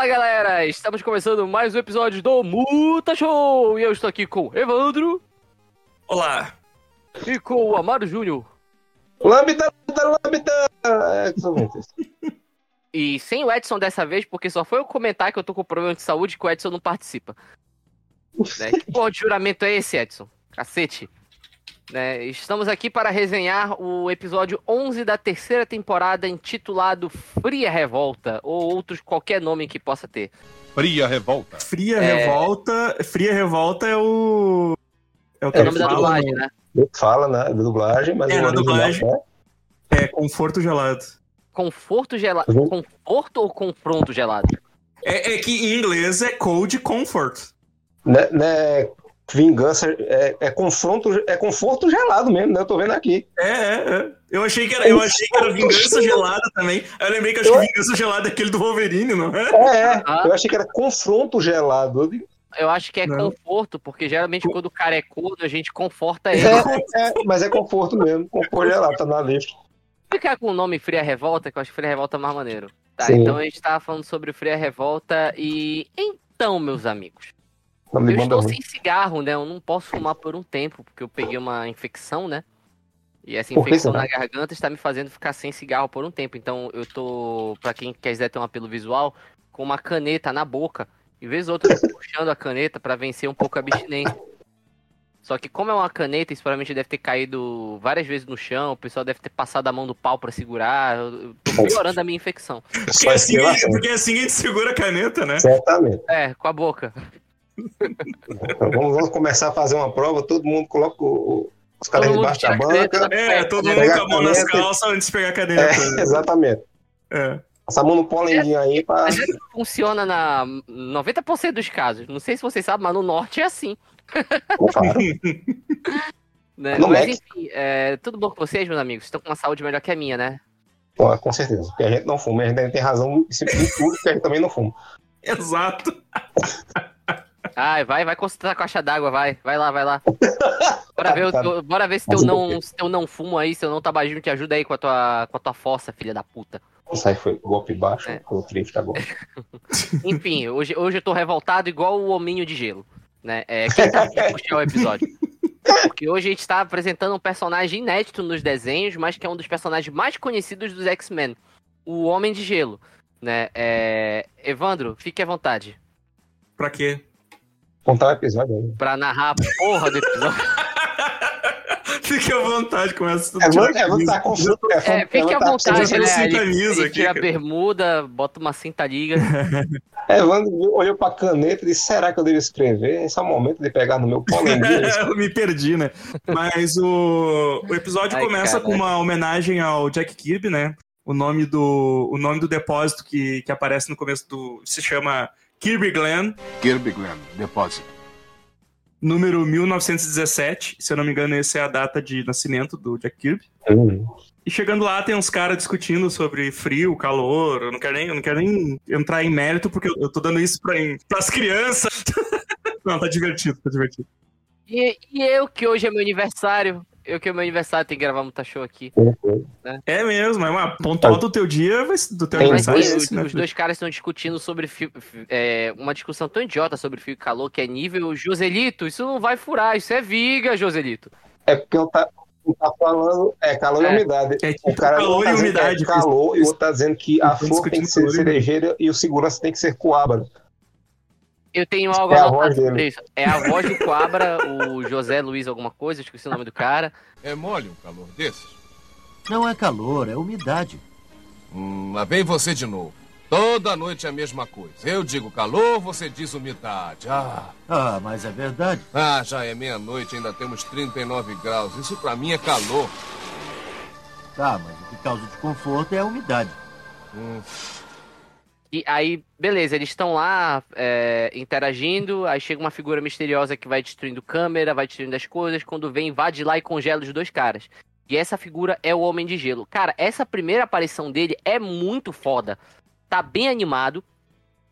Fala galera, estamos começando mais um episódio do Muta Show e eu estou aqui com o Evandro Olá. e com o Amaro Júnior. Lambda, lambda, é, exatamente isso. E sem o Edson dessa vez, porque só foi eu comentar que eu tô com problema de saúde que o Edson não participa. Né? Que porra de juramento é esse, Edson? Cacete. Né? Estamos aqui para resenhar o episódio 11 da terceira temporada intitulado Fria Revolta, ou outros qualquer nome que possa ter. Fria revolta. Fria É. Revolta. Fria Revolta é o. É o que É o É, nome da dublagem, no- né? Fala na da dublagem, mas É, o na dublagem. né? É Conforto Gelado. Conforto gelado. Uhum. Conforto ou confronto gelado? É, é que em inglês é Cold Comfort. Né, né, vingança é, é confronto, é conforto gelado mesmo, né? Eu tô vendo aqui. É, é, é. Eu achei que era, eu achei que era Vingança Gelada também. Aí eu lembrei que acho que Vingança Gelada é aquele do Wolverine, não é? É, é. Ah. Eu achei que era confronto gelado. Eu Eu acho que é Não. conforto, porque geralmente quando o cara é corno, a gente conforta ele. É, é, mas é conforto mesmo. Conforto gelado, tá na lista. Ficar com o nome Fria Revolta, que eu acho que Fria Revolta é mais maneiro. Tá, Sim. então a gente tava falando sobre Fria Revolta e. Então, meus amigos, eu banda estou ruim. sem cigarro, né? Eu não posso fumar por um tempo, porque eu peguei uma infecção, né? E essa infecção na garganta está me fazendo ficar sem cigarro por um tempo. Então eu tô, pra quem quiser ter um apelo visual, com uma caneta na boca. E vez ou outra eu tô puxando a caneta pra vencer um pouco a abstinência. Só que como é uma caneta, isso provavelmente deve ter caído várias vezes no chão, o pessoal deve ter passado a mão do pau pra segurar. Eu eu tô piorando a minha infecção. Porque assim, porque assim a gente segura a caneta, né? Certamente. É, com a boca. Então, vamos, vamos começar a fazer uma prova. Todo mundo coloca o- o- os caras debaixo da banca. da- É, todo mundo com a mão nas calças antes de pegar a É, caneta. exatamente. É. A mão no polenguinho aí pra. Funciona na 90% dos casos. Não sei se vocês sabem, mas no norte é assim. Claro. Né? No Mas México. enfim, é, tudo bom com vocês, meus amigos? Estão com uma saúde melhor que a minha, né? Pô, com certeza. Porque a gente não fuma. A gente tem razão em tudo, porque a gente também não fuma. Exato. Ai, vai, vai concentrar a caixa d'água, vai. Vai lá, vai lá. Bora ver, Tá. teu- bora ver se teu Mas o não, se teu não fumo aí, se teu não tabagismo te ajuda aí com a tua, com a tua fossa, filha da puta. Isso aí foi golpe baixo, É. foi triste agora. Enfim, hoje, hoje eu tô revoltado igual o hominho de gelo. Né? É, quem tá aqui puxar o episódio? Porque hoje a gente tá apresentando um personagem inédito nos desenhos, mas que é um dos personagens mais conhecidos dos X-Men. O Homem de Gelo. Né? É, Evandro, fique à vontade. Pra quê? Contar o episódio aí. Pra narrar a porra do episódio. Fique à vontade, começa tudo É, vou, é, confuso. É, É, fique à tá- vontade, né? sem Ele, tira a bermuda, bota uma cinta liga. É, Evandro olhou pra caneta e disse: será que eu devo escrever? Esse é o momento de pegar no meu polenguinho. eu me perdi, né? Mas o, o episódio Ai, começa cara. com uma homenagem ao Jack Kirby, né? O nome do, o nome do depósito que, que aparece no começo do. se chama Kirby Glen, Kirby Glen, depósito. número 1917. Se eu não me engano, essa é a data de nascimento do Jack Kirby. Hum. E chegando lá, tem uns caras discutindo sobre frio, calor. Eu não quero nem, eu não quero nem entrar em mérito, porque eu, eu tô dando isso pra, pras crianças. não, tá divertido, tá divertido. E, e eu, que hoje é meu aniversário. Eu que é meu aniversário, tenho que gravar muita show aqui. É mesmo, é uma pontual do teu dia, do teu Tem Mas aniversário. sim, é os, esse, né? os dois caras estão discutindo sobre fio- é, uma discussão tão idiota sobre fio e calor que é nível Joselito. Isso não vai furar, isso é viga, Joselito. É porque eu tá, tá falando. É calor É. e umidade. É tipo O cara calor tá e que umidade. É calor e o outro tá dizendo que a flor tem que ser cerejeira e o segurança tem que ser coabra. Eu tenho algo É a voz dele. É a voz do Coabra, o José Luiz alguma coisa, esqueci o nome do cara. É mole um calor desses? Não é calor, é umidade. Hum, lá vem você de novo. Toda noite é a mesma coisa. Eu digo calor, você diz umidade. Ah, Ah, mas é verdade. ah já é meia-noite, ainda temos 39 graus. Isso pra mim é calor. Tá, mas o que causa desconforto é a umidade. Hum, E aí, beleza, eles estão lá é, interagindo, aí chega uma figura misteriosa que vai destruindo câmera, vai destruindo as coisas, quando vem, invade lá e congela os dois caras. E essa figura é o Homem de Gelo. Cara, essa primeira aparição dele é muito foda. Tá bem animado,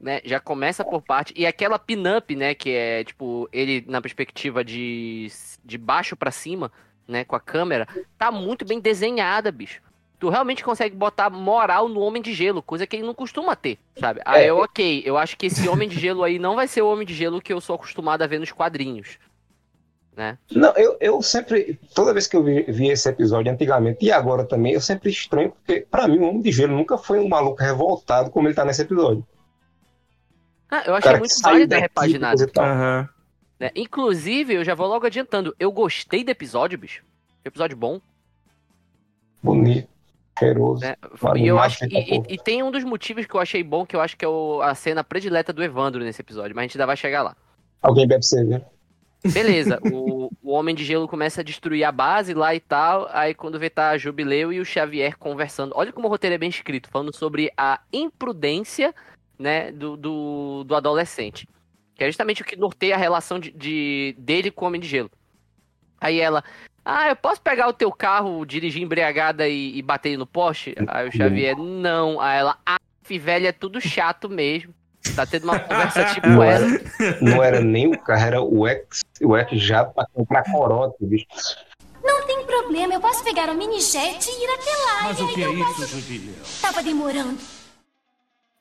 né? Já começa por parte. E aquela pin-up, né? Que é, tipo, ele na perspectiva de, de baixo pra cima, né? Com a câmera, tá muito bem desenhada, bicho. Tu realmente consegue botar moral no Homem de Gelo, coisa que ele não costuma ter, sabe? Aí É. eu, ok, eu acho que esse Homem de Gelo aí não vai ser o Homem de Gelo que eu sou acostumado a ver nos quadrinhos. Né? Não, eu, eu sempre, toda vez que eu vi, vi esse episódio antigamente e agora também, eu sempre estranho, porque pra mim o Homem de Gelo nunca foi um maluco revoltado como ele tá nesse episódio. Ah, eu achei muito válido a repaginada. e. Aham. né? Inclusive, eu já vou logo adiantando, eu gostei do episódio, bicho. Episódio bom. Bonito, cheiroso. né? Vale E, eu acho, e, e- tem um dos motivos que eu achei bom, que eu acho que é o- a cena predileta do Evandro nesse episódio, mas a gente ainda vai chegar lá. Alguém bebe cerveja. Beleza, o, o Homem de Gelo começa a destruir a base lá e tal, aí quando vê tá a Jubileu e o Xavier conversando. Olha como o roteiro é bem escrito, falando sobre a imprudência, né, do, do, do adolescente. Que é justamente o que norteia a relação de, de- dele com o Homem de Gelo. Aí ela, ah, eu posso pegar o teu carro, dirigir embriagada e, e bater ele no poste? Aí o Xavier, não. Aí ela, ah, velho, é tudo chato mesmo. Tá tendo uma conversa tipo Não essa. era, não era nem o carro, era o ex, o ex jato pra comprar corote, bicho. Não tem problema, eu posso pegar o mini jet e ir até lá. Mas e o aí que é eu isso, posso-? Tava demorando.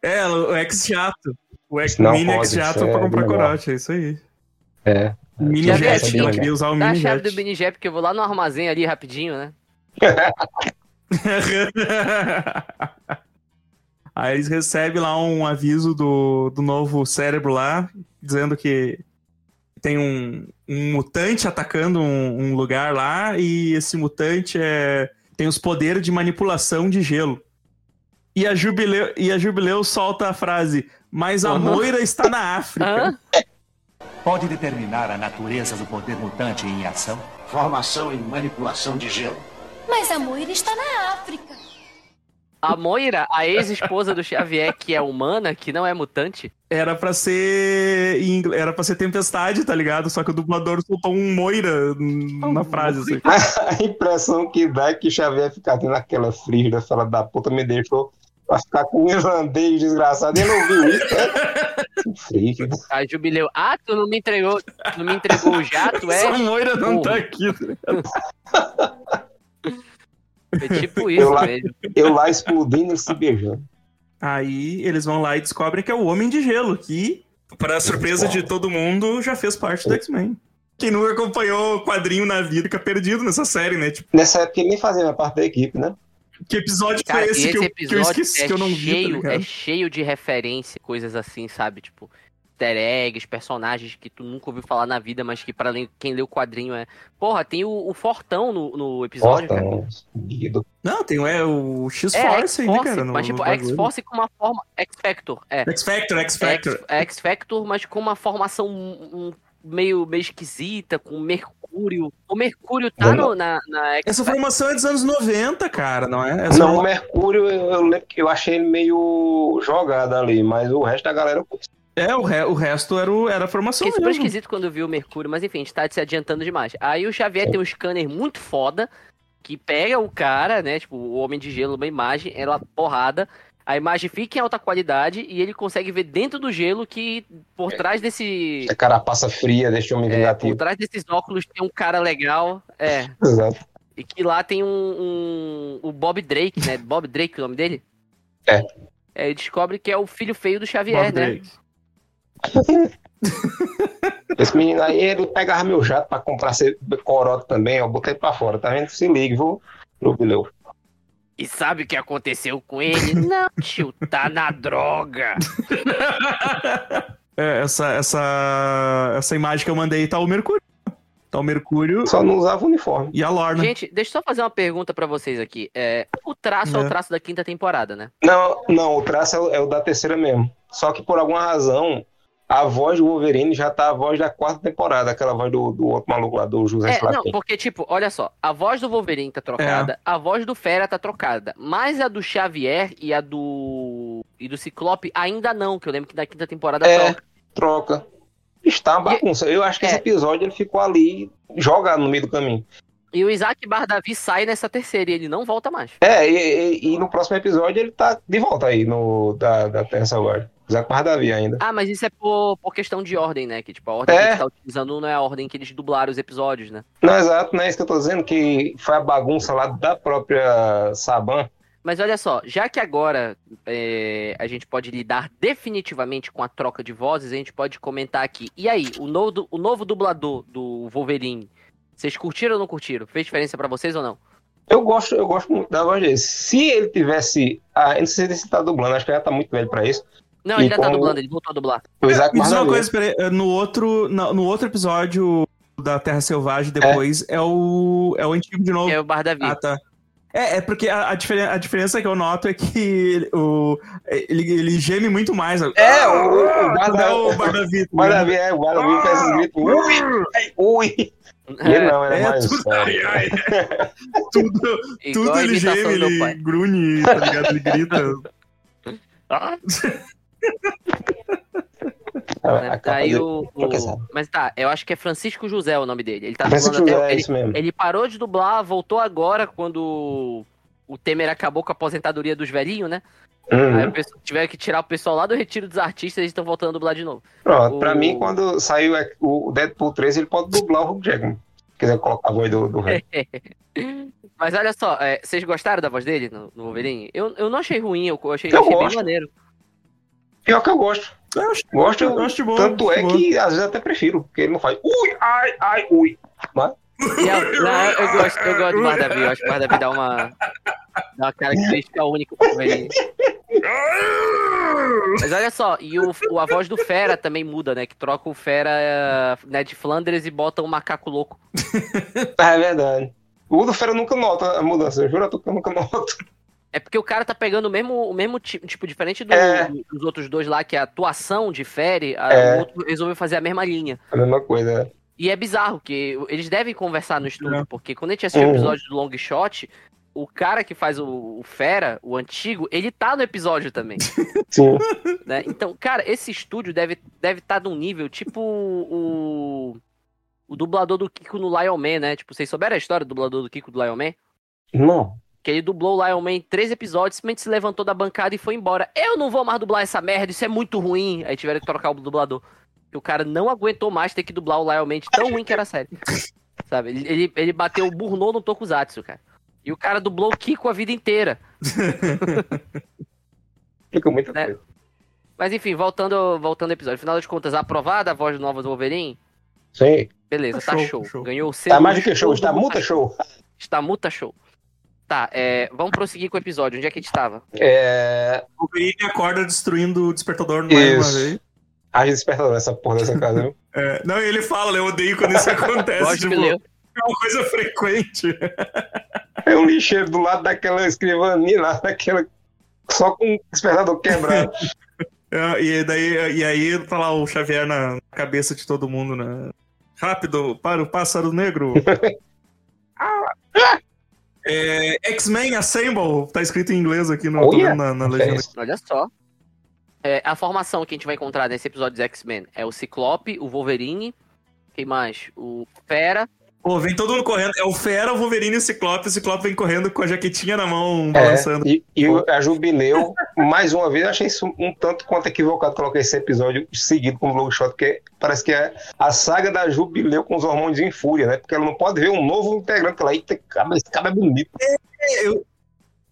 É, o ex-jato. O ex Não mini pode, ex-jato isso é pra comprar corote, é isso aí. É. Mini jet, assim, queria usar o Dá a mini chave do mini jet, porque eu vou lá no armazém ali rapidinho, né? Aí eles recebem lá um aviso do, do novo cérebro lá, dizendo que tem um, um mutante atacando um, um lugar lá, e esse mutante é, tem os poderes de manipulação de gelo. E a Jubileu, e a Jubileu solta a frase: Mas a Aham. Moira está na África. Hã? Pode determinar a natureza do poder mutante em ação? Formação e manipulação de gelo. Mas a Moira está na África. A Moira, a ex-esposa do Xavier, que é humana, que não é mutante. Era pra ser. Era pra ser tempestade, tá ligado? Só que o dublador soltou um Moira na frase, assim. A impressão que dá é que Xavier fica tendo aquela frígida, fala da puta, me deixou pra ficar com um irlandês desgraçado. Ele não viu isso, né? Frígida. A Jubileu, ah, tu não me entregou, não me entregou o jato, é? Só Moira não Porra. tá aqui. tá ligado? É tipo Eu isso lá- mesmo. Eu lá explodindo e se beijando. Aí eles vão lá e descobrem que é o Homem de Gelo, que, para surpresa de todo mundo, já fez parte do X-Men. Quem nunca acompanhou o quadrinho na vida fica perdido nessa série, né? Tipo, Nessa época ele nem fazia parte da equipe, né? Que episódio Cara, foi esse, esse que, eu, que eu esqueci, é que eu não vi, tá cheio, é cheio de referência, coisas assim, sabe? Tipo, easter eggs, personagens que tu nunca ouviu falar na vida, mas que pra len- quem lê o quadrinho é... Porra, tem o, o Fortão no, no episódio, cara. Fortão, Guido. Não, tem é, o É, X-Force aí, né, X-Force, cara? no- mas tipo. X-Force com uma forma... X-Factor, é. X-Factor, X-Factor. X- X-Factor, mas com uma formação um- um meio, meio esquisita, com Mercúrio. O Mercúrio tá no, na, na Essa formação é dos anos 90, cara, não é? Essa Não, o Mercúrio, eu, eu lembro que eu achei ele meio jogado ali, mas o resto da galera. É, o, re- o resto era, o- era a formação Fiquei super esquisito quando eu vi o Mercúrio, mas enfim, a gente tá se adiantando demais. Aí o Xavier tem um scanner muito foda, que pega o cara, né, tipo, o Homem de Gelo, uma imagem, ela porrada, a imagem fica em alta qualidade e ele consegue ver dentro do gelo que por trás desse... A carapaça fria, deixa eu me é, por trás desses óculos tem um cara legal, é, Exato. E que lá tem um, um- o Bob Drake, né? Bob Drake, o nome dele? É. É, ele descobre que é o filho feio do Xavier, Bob né? Drake. Esse menino aí, ele pegava meu jato pra comprar corote também, eu botei pra fora, tá vendo? Se ligue, viu? Jubileu. E sabe o que aconteceu com ele? Não, tio, tá na droga. É, essa, essa, essa imagem que eu mandei tá o Mercúrio. Tá o Mercúrio Só não usava uniforme. e a Lorna. Gente, deixa eu só fazer uma pergunta pra vocês aqui. É, o traço é. É. o traço da quinta temporada, né? Não, não, o traço é o, é o da terceira mesmo. Só que por alguma razão, a voz do Wolverine já tá a voz da quarta temporada, aquela voz do, do outro maluco lá, do José É, não, porque, tipo, olha só, a voz do Wolverine tá trocada, a voz do Fera tá trocada, mas a do Xavier e a do. e do Ciclope ainda não, que eu lembro que na quinta temporada É. troca. Troca. Está uma bagunça. Eu acho que É. esse episódio ele ficou ali jogado no meio do caminho. E o Isaac Bardavi sai nessa terceira e ele não volta mais. É, e, e- e no próximo episódio ele tá de volta aí no da, da Terra Selvagem. Davi ainda. Ah, mas isso é por, por questão de ordem, né? Que tipo, a ordem É. que a gente tá utilizando não é a ordem que eles dublaram os episódios, né? Não, exato, não é isso que eu tô dizendo, que foi a bagunça lá da própria Saban. Mas olha só, já que agora é, a gente pode lidar definitivamente com a troca de vozes, a gente pode comentar aqui. E aí, o novo, o novo dublador do Wolverine, vocês curtiram ou não curtiram? Fez diferença pra vocês ou não? Eu gosto, eu gosto muito da voz dele. Se ele tivesse. Ah, eu não sei se ele tá dublando, acho que ele já tá muito velho pra isso. Não, E ele ainda tá como- dublando, ele voltou a dublar. O Isaac Me diz uma coisa, peraí, no outro, no, outro episódio da Terra Selvagem, depois, é, o, é o antigo de novo. É o Bar da Vida. Ah, tá. É, é porque a, a, diferen- a diferença que eu noto é que ele- o, ele, ele geme muito mais. É, o, o, o é o Bardavi. Bardavi. O Bardavi, é, o Bardavi faz esses gritos. Ui! Ui! Ele não, ele é, É, mais. tudo, ai, ai. tudo, Igual tudo a ele geme, ele pai. grunhe, tá ligado? Ele grita. Ah, Aí dele- o, o-. Mas tá, eu acho que é Francisco José o nome dele. Ele tá Francisco dublando José, até. é Ele, isso mesmo. ele parou de dublar, voltou agora quando o Temer acabou com a aposentadoria dos velhinhos, né? Aí Uhum. pessoal, tiveram que tirar o pessoal lá do retiro dos artistas e eles estão voltando a dublar de novo. Pronto, pra O- mim, quando saiu é, o Deadpool 3, ele pode dublar o Hugh Jackman. Se quiser colocar a voz do, do. Mas olha só, é, vocês gostaram da voz dele no, no Wolverine? Eu, eu não achei ruim, eu achei, Eu achei bem maneiro. Pior que eu gosto. Eu acho, Gosto, eu acho de boa. tanto é boa. que às vezes até prefiro, porque ele não faz ui, ai, ai, ui. Mas, eu, não, eu gosto, eu gosto do Bardavi, eu acho que o Bardavi dá uma, dá uma característica única pro Wolverine. Mas olha só, e o, o- a voz do Fera também muda, né? Que troca o Fera eh, né, de Flanders e bota um macaco louco. é verdade. O do Fera nunca nota a mudança, eu juro que eu nunca noto. É porque o cara tá pegando o mesmo, o mesmo ti- tipo, diferente do- É. dos outros dois lá, que a atuação difere, a- É. o outro resolveu fazer a mesma linha. A mesma coisa, né? E é bizarro, que eles devem conversar no estúdio, É. porque quando a gente assistiu o Uhum. episódio do Long Shot, o cara que faz o, o Fera, o antigo, ele tá no episódio também. Sim. né? Então, cara, esse estúdio deve deve estar num nível tipo o o dublador do Kiko no Lion Man, né? Tipo, vocês souberam a história do dublador do Kiko do Lion Man? Não. Que ele dublou o Lion Man em três episódios, simplesmente se levantou da bancada e foi embora. Eu não vou mais dublar essa merda, isso é muito ruim. Aí tiveram que trocar o dublador. O cara não aguentou mais ter que dublar o Lion Man de tão ruim que era a série. Sabe? Ele, ele, bateu o burnou no Tokusatsu, cara. E o cara dublou o Kiko a vida inteira. Fica muita Né? coisa. Mas enfim, voltando, voltando ao episódio. Afinal de contas, aprovada a voz do Nova do Wolverine? Sim. Beleza, Tá tá show, show. show. Ganhou o selo. Tá mais do que show, está multa show. Está multa show. Tá, é, vamos prosseguir com o episódio. Onde é que a gente tava? É. O Wolverine acorda destruindo o despertador mais uma Isso. vez. Haja despertador essa porra dessa casa, viu? É, não, ele fala, eu odeio quando isso acontece. Gosto tipo, é uma coisa frequente. É um lixeiro do lado daquela escrivaninha lá, daquela. Só com o despertador quebrado. É, e, daí, e aí tá lá o Xavier na cabeça de todo mundo, né? Rápido, para o pássaro negro. É, X-Men Assemble, tá escrito em inglês aqui no, Oh, na, na legenda. Olha só. É, a formação que a gente vai encontrar nesse episódio de X-Men é o Ciclope, o Wolverine, quem mais? O Fera. Pô, vem todo mundo correndo. É o Fera, o Wolverine e o Ciclope. O Ciclope vem correndo com a jaquetinha na mão, É, balançando. e, e o- a Jubileu, mais uma vez, eu achei isso um tanto quanto equivocado colocar esse episódio seguido com o Long Shot, porque parece que é a saga da Jubileu com os hormônios em fúria, né? Porque ela não pode ver um novo integrante lá. Eita, cara, esse cara é bonito. Eu,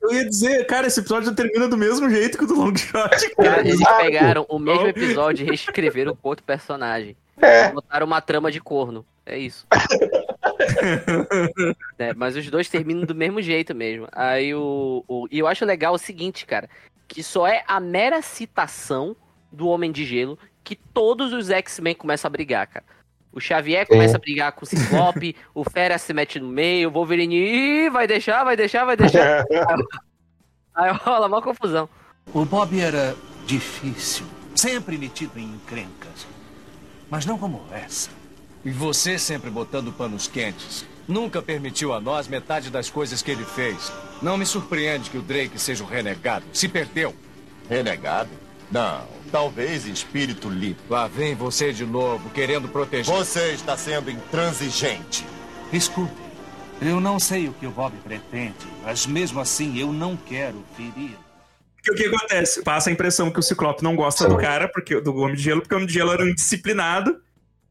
eu ia dizer, cara, esse episódio termina do mesmo jeito que o do Long Shot. Cara, eles pegaram o mesmo episódio e reescreveram com outro personagem. É, Botaram uma trama de corno. É isso. É, mas os dois terminam do mesmo jeito mesmo. Aí o, o. E eu acho legal o seguinte, cara. Que só é a mera citação do Homem de Gelo que todos os X-Men começam a brigar, cara. O Xavier começa a brigar com o Ciclope, o Fera se mete no meio, o Wolverine Ih, vai deixar, vai deixar, vai deixar. Aí rola uma confusão. O Bob era difícil, sempre metido em encrencas. Mas não como essa. E você sempre botando panos quentes. Nunca permitiu a nós metade das coisas que ele fez. Não me surpreende que o Drake seja um renegado. Se perdeu. Renegado? Não, talvez espírito limpo. Lá vem você de novo, querendo proteger. Você está sendo intransigente. Escute, eu não sei o que o Bob pretende, mas mesmo assim eu não quero ferir. Porque o que acontece? Passa a impressão que o Ciclope não gosta do cara, porque do Homem de Gelo, porque o Homem de Gelo era um indisciplinado.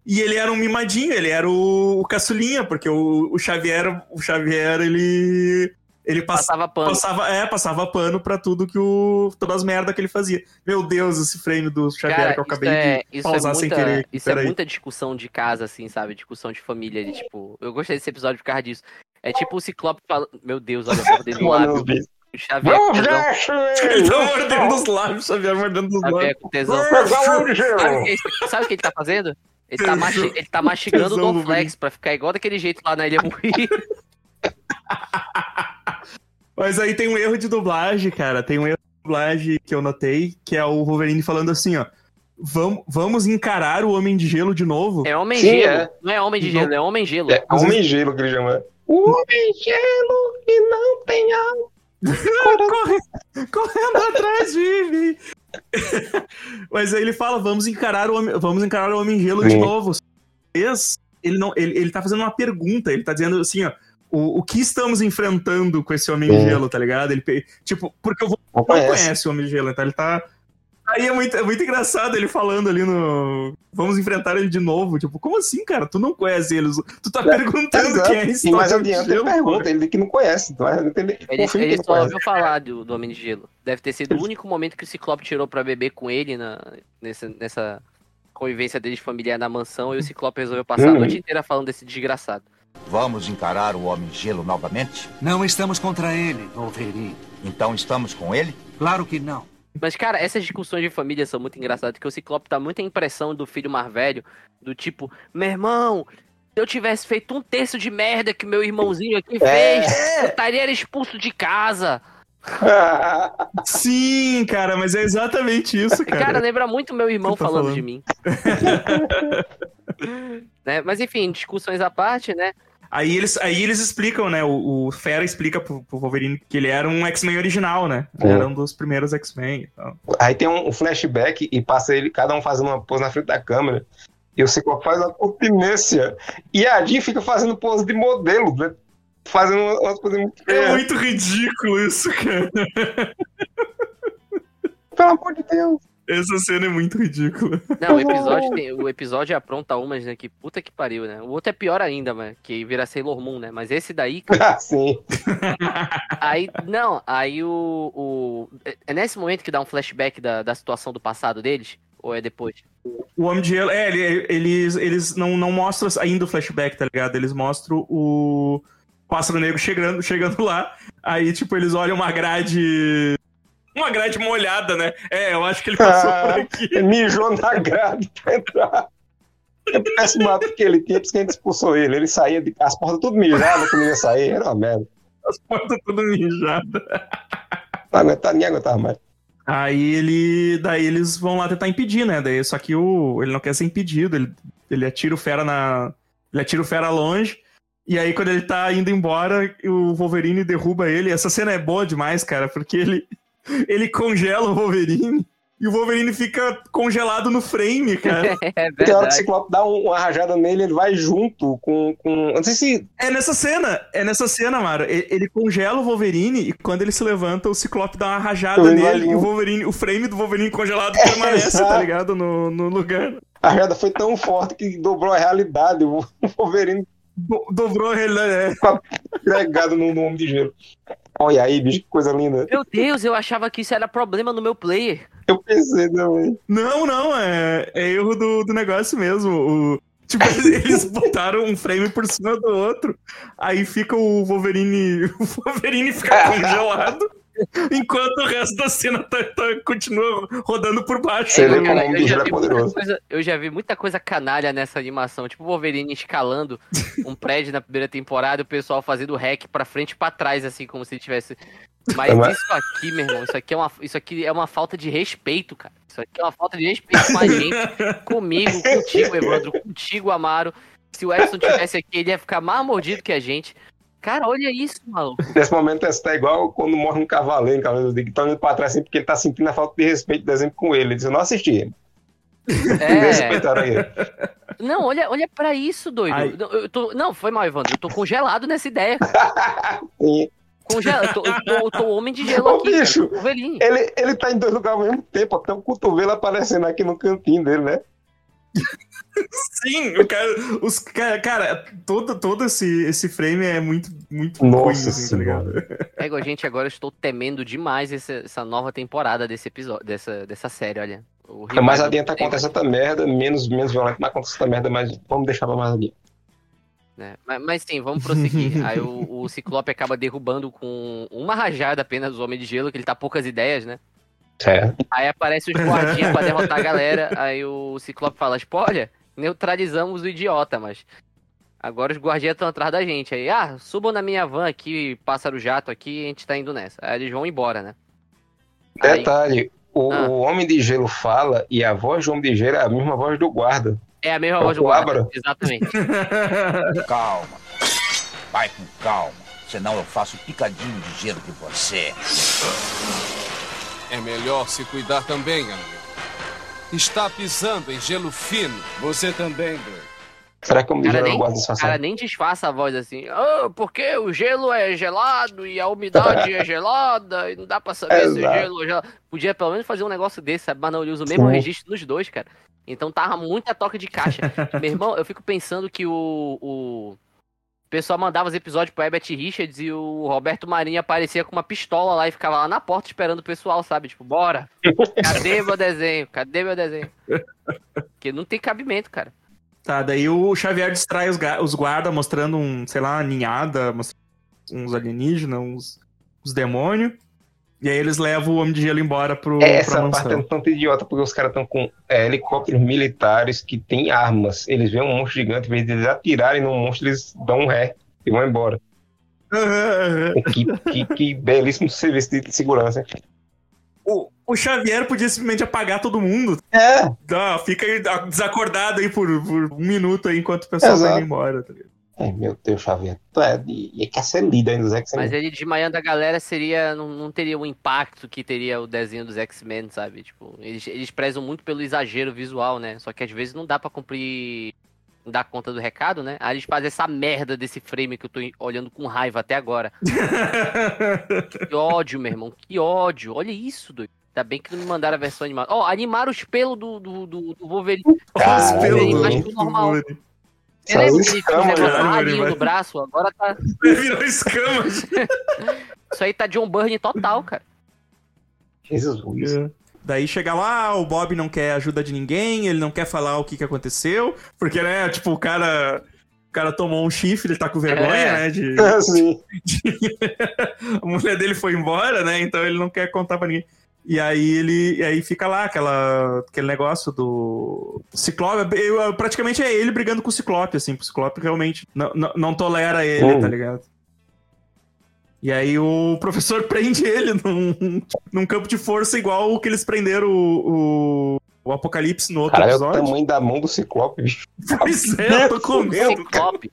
E ele era um mimadinho, ele era o, o caçulinha, porque o, o Xavier, o Xavier, ele. Ele pass- Passava pano. passava, é, passava pano pra tudo que o. todas as merdas que ele fazia. Meu Deus, esse frame do Xavier Cara, que eu acabei é, de isso é pausar sem muita, querer. Isso é Peraí. muita discussão de casa, assim, sabe? Discussão de família. De, tipo, eu gostei desse episódio por causa disso. É tipo o Ciclope falando. Meu Deus, olha a mordendo o lábio. O Xavier tesão. ver, Ele tá mordendo os lábios, Xavier mordendo os lábios. Xavier com tesão. É- sabe o que ele tá fazendo? Ele tá, machi- ele tá mastigando o Tesão, Donflex pra ficar igual daquele jeito lá na Ilha Moí. Mas aí tem um erro de dublagem, cara. Tem um erro de dublagem que eu notei, que é o Wolverine falando assim, ó. Vamos, vamos encarar o Homem de Gelo de novo? É Homem Sim, Gelo. é. Não é Homem de Gelo, é Homem Gelo. É Homem Gelo que ele chama. O Homem Gelo que não tem alma. Corre- correndo atrás de mim. Mas aí ele fala, vamos encarar o Homem, vamos encarar o Homem Gelo de novo. Ele, não, ele, ele tá fazendo uma pergunta, ele tá dizendo assim, ó. O, o que estamos enfrentando com esse Homem Sim. Gelo, tá ligado? Ele, tipo, porque eu vou Não não conhece. o Homem Gelo, então ele tá. Aí é muito, é muito engraçado ele falando ali no. Vamos enfrentar ele de novo. Tipo, como assim, cara? Tu não conhece eles. Tu tá perguntando Exato. quem é esse E mais Homem de adiante ele pergunta, ele que não conhece. Mas ele, ele, Ele, ele não só conhece. ouviu falar do, do Homem de Gelo. Deve ter sido o único momento que o Ciclope tirou pra beber com ele na, nessa, nessa convivência deles familiar na mansão e o Ciclope resolveu passar a Uhum. noite inteira falando desse desgraçado. Vamos encarar o Homem Gelo novamente? Não estamos contra ele, Wolverine. Então estamos com ele? Claro que não. Mas, cara, essas discussões de família são muito engraçadas, porque o Ciclope tá muito a impressão do filho mais velho, do tipo, meu irmão, se eu tivesse feito um terço de merda que meu irmãozinho aqui É. fez, eu estaria expulso de casa. Sim, cara, mas é exatamente isso, cara. Cara, lembra muito meu irmão tá falando falando? de mim. né? Mas enfim, discussões à parte, né? Aí eles, aí eles explicam, né? O, o Fera explica pro, pro Wolverine que ele era um X-Men original, né? Ele É. era um dos primeiros X-Men e tal. Aí tem um flashback e passa ele, cada um fazendo uma pose na frente da câmera. E o Ciclope faz uma continência. E a Jean fica fazendo pose de modelo, né? Fazendo umas coisas muito É muito ridículo isso, cara. Pelo amor de Deus. Essa cena é muito ridícula. Não, o episódio, tem- o episódio apronta umas, né? Que puta que pariu, né? O outro é pior ainda, mano. Que vira Sailor Moon, né? Mas esse daí, cara, Sim. aí. Não, aí o. o é- é nesse momento que dá um flashback da, da situação do passado deles? Ou é depois? O Homem de Gelo, é, ele- eles, eles não, não mostram ainda o flashback, tá ligado? Eles mostram o Pássaro Negro chegando, chegando lá. Aí, tipo, eles olham uma grade. Uma grade molhada, né? É, eu acho que ele passou por Ah, aqui. ele mijou na grade pra entrar. É péssimo ato que ele tinha, por isso que a gente expulsou ele. Ele saía de as portas tudo mijadas quando ele ia sair. Era uma merda. As portas tudo mijadas. Não aguentava, ninguém aguentava mais. Aí ele. Daí eles vão lá tentar impedir, né? Daí, só que o, ele não quer ser impedido. Ele, ele atira o fera na. Ele atira o fera longe. E aí, quando ele tá indo embora, o Wolverine derruba ele. Essa cena é boa demais, cara, porque ele. Ele congela o Wolverine. E o Wolverine fica congelado no frame, cara. É Tem hora que o. Ciclope dá um- uma rajada nele, ele vai junto com. com... Não sei se. É nessa cena, é nessa cena, Mara. Ele, congela o Wolverine e quando ele se levanta, o Ciclope dá uma rajada Eu nele imagino. e o Wolverine, o frame do Wolverine congelado permanece, tá ligado? No, no lugar. A rajada foi tão forte que dobrou a realidade. O Wolverine Do- dobrou a realidade. é. pregado no, no homem de gelo. Olha aí, bicho, que coisa linda. Meu Deus, eu achava que isso era problema no meu player. Eu pensei também. Não, não, é, é erro do, do negócio mesmo. O, tipo, eles, eles botaram um frame por cima do outro. Aí fica o Wolverine. O Wolverine fica congelado. Enquanto o resto da cena tá, tá- continua rodando por baixo. Como Cara, eu já é coisa- eu já vi muita coisa canalha nessa animação. Tipo o Wolverine escalando um prédio na primeira temporada e o pessoal fazendo hack pra frente e pra trás, assim, como se tivesse. Mas Mas- isso aqui, meu irmão, isso aqui, é uma, isso aqui é uma falta de respeito, cara. Isso aqui é uma falta de respeito com a gente, comigo, contigo, Evandro, contigo, Amaro. Se o Edson tivesse aqui, ele ia ficar mais mordido que a gente. Cara, olha isso, maluco. Nesse momento, esse tá igual quando morre um cavaleiro, cavaleiro que tá indo pra trás assim, porque ele tá sentindo a falta de respeito do exemplo com ele. Ele diz, eu não assisti. É. Respeitaram ele. Não, olha, olha pra isso, doido. Ai. Eu tô- não, foi mal, Evandro. Eu tô congelado nessa ideia. cara. Sim. Congela, eu tô, eu tô, eu tô homem de gelo Ô, aqui, bicho, cara, velhinho. Ele, ele tá em dois lugares ao mesmo tempo, até o cotovelo aparecendo aqui no cantinho dele, né? Sim, o cara, os, cara, cara todo, todo esse, esse frame é muito, muito Nossa ruim, assim, tá? É igual, gente, agora eu estou temendo demais essa, essa nova temporada desse episódio, dessa, dessa série, olha. O É mais adiante do acontece outra merda, menos, menos violento, mas acontece outra merda, mas vamos deixar pra mais adiante. né? Mas, mas sim, vamos prosseguir. Aí o, o Ciclope acaba derrubando com uma rajada apenas o Homem de Gelo, que ele tá poucas ideias, né? Certo. Aí aparece os guardinhas pra derrotar a galera. Aí o Ciclope fala, tipo, olha, neutralizamos o idiota, mas agora os guardinhas estão atrás da gente. Aí, ah, subam na minha van aqui, pássaro jato aqui, a gente tá indo nessa. Aí eles vão embora, né? Aí- Detalhe, o, Ah. o Homem de Gelo fala e a voz do Homem de Gelo é a mesma voz do guarda. é a mesma É o voz do guarda. Coabra. Exatamente. Calma. Vai com calma. Senão eu faço picadinho de gelo de você. É melhor se cuidar também, amigo. Está pisando em gelo fino. Você também, Drake. Será que o Cara, nem- o guarda O cara nem disfarça a voz assim. Ah, porque o gelo é gelado e a umidade é gelada e não dá pra saber se o gelo é gelado. Podia pelo menos fazer um negócio desse, sabe? Mas não, ele usa o mesmo Sim. registro nos dois, cara. Então tava muita toca de caixa. Meu irmão, eu fico pensando que o, o pessoal mandava os episódios pro Herbert Richards e o Roberto Marinho aparecia com uma pistola lá e ficava lá na porta esperando o pessoal, sabe? Tipo, bora. Cadê meu desenho? Cadê meu desenho? Porque não tem cabimento, cara. Tá, daí o Xavier distrai os, os guardas mostrando um, sei lá, uma ninhada, uns alienígenas, uns, uns demônios. E aí eles levam o Homem de Gelo embora pro, Essa parte é um tanto idiota, porque os caras estão com é, helicópteros militares que têm armas. Eles veem um monstro gigante, em vez de eles atirarem no monstro, eles dão um ré e vão embora. Que, que, que belíssimo serviço de segurança. hein? o, o Xavier podia simplesmente apagar todo mundo. É, Tá, fica aí, desacordado aí por, por um minuto aí enquanto o pessoal Exato. indo embora. Tá ligado? Ai, meu Deus, Xavier. Tu é de... E quer ser líder dos X-Men. Mas ele desmaiando a galera seria. Não, não teria o impacto que teria o desenho dos X-Men, sabe? Tipo, eles, eles prezam muito pelo exagero visual, né? Só que às vezes não dá pra cumprir. Não dar conta do recado, né? Aí eles fazem essa merda desse frame que eu tô olhando com raiva até agora. Que ódio, meu irmão. Que ódio. Olha isso, doido. Ainda bem que não me mandaram a versão animada. Ó, animaram os pelos do, do, do, do Wolverine. Os pelos do- do que normal. Wolverine. Você lembra que ele tinha um escama, negócio caralho, vai. no braço? Agora tá. Virou escamas. Isso aí tá John Byrne total, cara. Jesus. É. Daí chega lá, o Bob não quer ajuda de ninguém, ele não quer falar o que, que aconteceu, porque, né, tipo, o cara. O cara tomou um chifre, ele tá com vergonha, É. né? De, Assim. a mulher dele foi embora, né? Então ele não quer contar pra ninguém. E aí ele. E aí fica lá aquela, aquele negócio do. Ciclope. eu- praticamente é ele brigando com o Ciclope, assim. O Ciclope realmente não, não, não tolera ele, Hum. tá ligado? E aí o professor prende ele num, num campo de força igual o que eles prenderam o, o, o Apocalipse no outro Cara, é o episódio. tamanho da mão do Ciclope, bicho. Pois é, eu tô com O medo, cara. Ciclope,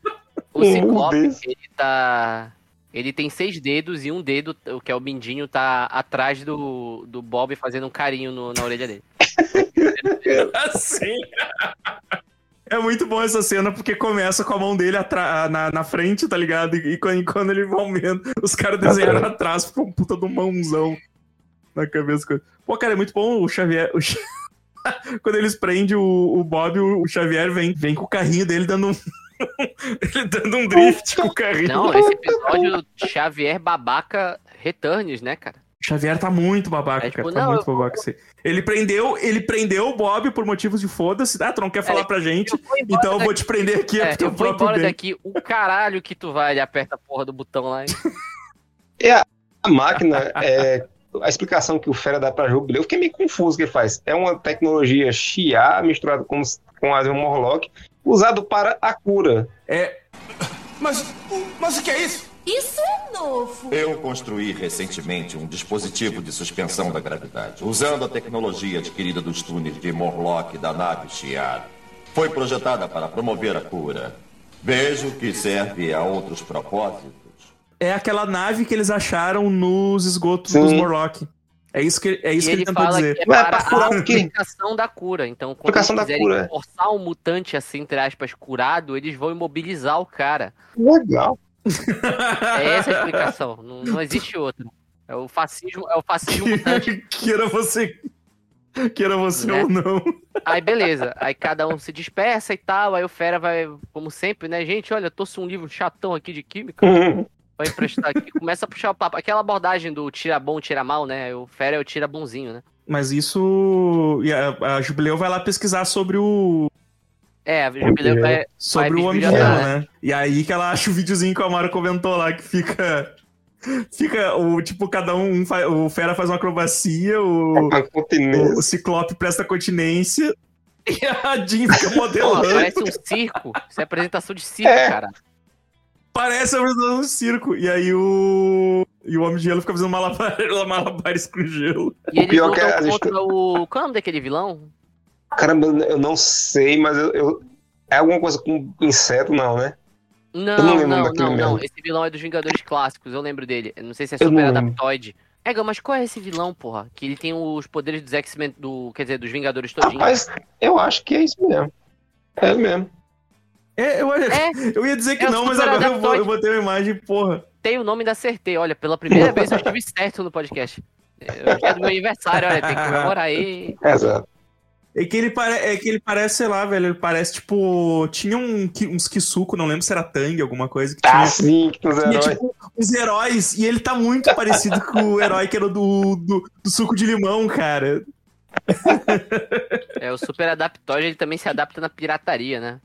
o Ciclope, ele tá. Ele tem seis dedos e um dedo, o que é o mindinho, tá atrás do, do Bob fazendo um carinho no- na orelha dele. Assim. É muito bom essa cena porque começa com a mão dele na, na frente, tá ligado? E, e quando, e quando ele vai aumentando, os caras desenharam atrás, ficou um puta do mãozão na cabeça. Pô, cara, é muito bom o Xavier. o Xa- quando eles prendem o, o Bob, o, o Xavier vem, vem com o carrinho dele dando um. ele dando um drift com o carrinho. Não, esse episódio Xavier Babaca Returns, né, cara? Xavier tá muito babaca, É, tipo, cara. Tá não, muito babaca. esse- Ele prendeu, ele prendeu o Bob por motivos de foda-se. Ah, tu não quer falar pra gente? Eu Então eu vou daqui. te prender aqui É, teu eu vou embora bem. daqui. O caralho que tu vai, ele aperta a porra do botão lá. hein? A máquina, é, a explicação que o Fera dá pra Jubileu, eu fiquei meio confuso o que ele faz. É uma tecnologia Xia misturada com, com a Morlock, usado para a cura. É, Mas, mas o que é isso? Isso é novo. Eu construí recentemente um dispositivo de suspensão da gravidade, usando a tecnologia adquirida dos túneis de Morlock da nave Shiar. Foi projetada para promover a cura. Vejo que serve a outros propósitos. é aquela nave que eles acharam nos esgotos Sim. dos Morlock. É isso que, é isso que ele ele tentou fala dizer. que é Ué, para pra a aplicação da cura. Então, quando eles quiserem cura, é. forçar um mutante, assim, entre aspas, curado, eles vão imobilizar o cara. Legal. É essa a explicação. Não, não existe outra. É o fascismo, é o fascismo mutante. Queira você. Queira você Né? ou não. Aí beleza, aí cada um se dispersa e tal, aí o Fera vai, como sempre, né? Gente, olha, eu trouxe um livro chatão aqui de química, Uhum. vai emprestar aqui, começa a puxar o papo. Aquela abordagem do tira bom, tira mal, né? O Fera é o tira bonzinho, né? Mas isso. A, a Jubileu vai lá pesquisar sobre o. É, a Jubileu vai, Sobre vai o Homem Gelo, né? E aí que ela acha o videozinho que o Amaro comentou lá, que fica. Fica o tipo, cada um. um o Fera faz uma acrobacia, o, continência. o Ciclope presta continência. E a Jean fica modelando. parece um circo. Isso é apresentação de circo, É. cara. Parece a apresentação do circo. E aí o. E o Homem de Gelo fica fazendo malabar, malabares com gelo. E eles pior gente- contra o. Qual é o nome daquele vilão? Caramba, eu não sei, mas eu, eu- É alguma coisa com inseto, não, né? Não, não não, lembro não, daquele não, mesmo. Esse vilão é dos Vingadores Clássicos, eu lembro dele. Eu não sei se é Eu não Super. Adaptoide. Ega, mas qual é esse vilão, porra? Que ele tem os poderes dos X-Men, do, quer dizer, dos Vingadores todinho. Rapaz, eu acho que é isso mesmo. É mesmo. É, eu, É, eu ia dizer que É não, mas agora eu, vou, eu botei uma imagem, porra. tem o nome da acertei. Olha, pela primeira vez eu estive certo no podcast. É do meu aniversário, olha, tem que comemorar aí. Exato. É que, ele pare... é que ele parece, sei lá, velho, ele parece, tipo... Tinha um, uns Kisuko, não lembro se era Tang, alguma coisa, que tinha... Ah, sim, que os tinha, heróis. tipo, uns heróis, e ele tá muito parecido com o herói que era do, do, do suco de limão, cara. É, o Super Adaptoide, ele também se adapta na pirataria, né?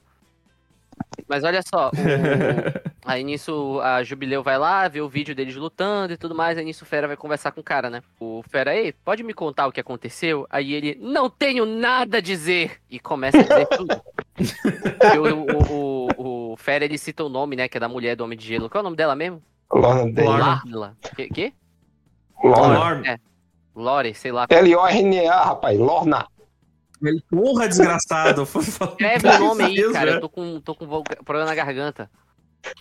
Mas olha só, o- aí nisso a Jubileu vai lá, vê o vídeo deles lutando e tudo mais, aí nisso o Fera vai conversar com o cara, né? O Fera, aí, pode me contar o que aconteceu? Aí ele, não tenho nada a dizer! E começa a dizer tudo. O, o, o, o Fera, ele cita o nome, né, que é da mulher do Homem de Gelo. Qual é o nome dela mesmo? Lorna. Lorna. Que? que? Lorna. Lorna. É. Lore, sei lá. L-O-R-N-A, rapaz. Lorna. Ele, porra, desgraçado. Escreve o nome aí, cara. né? Eu tô com, tô com problema na garganta.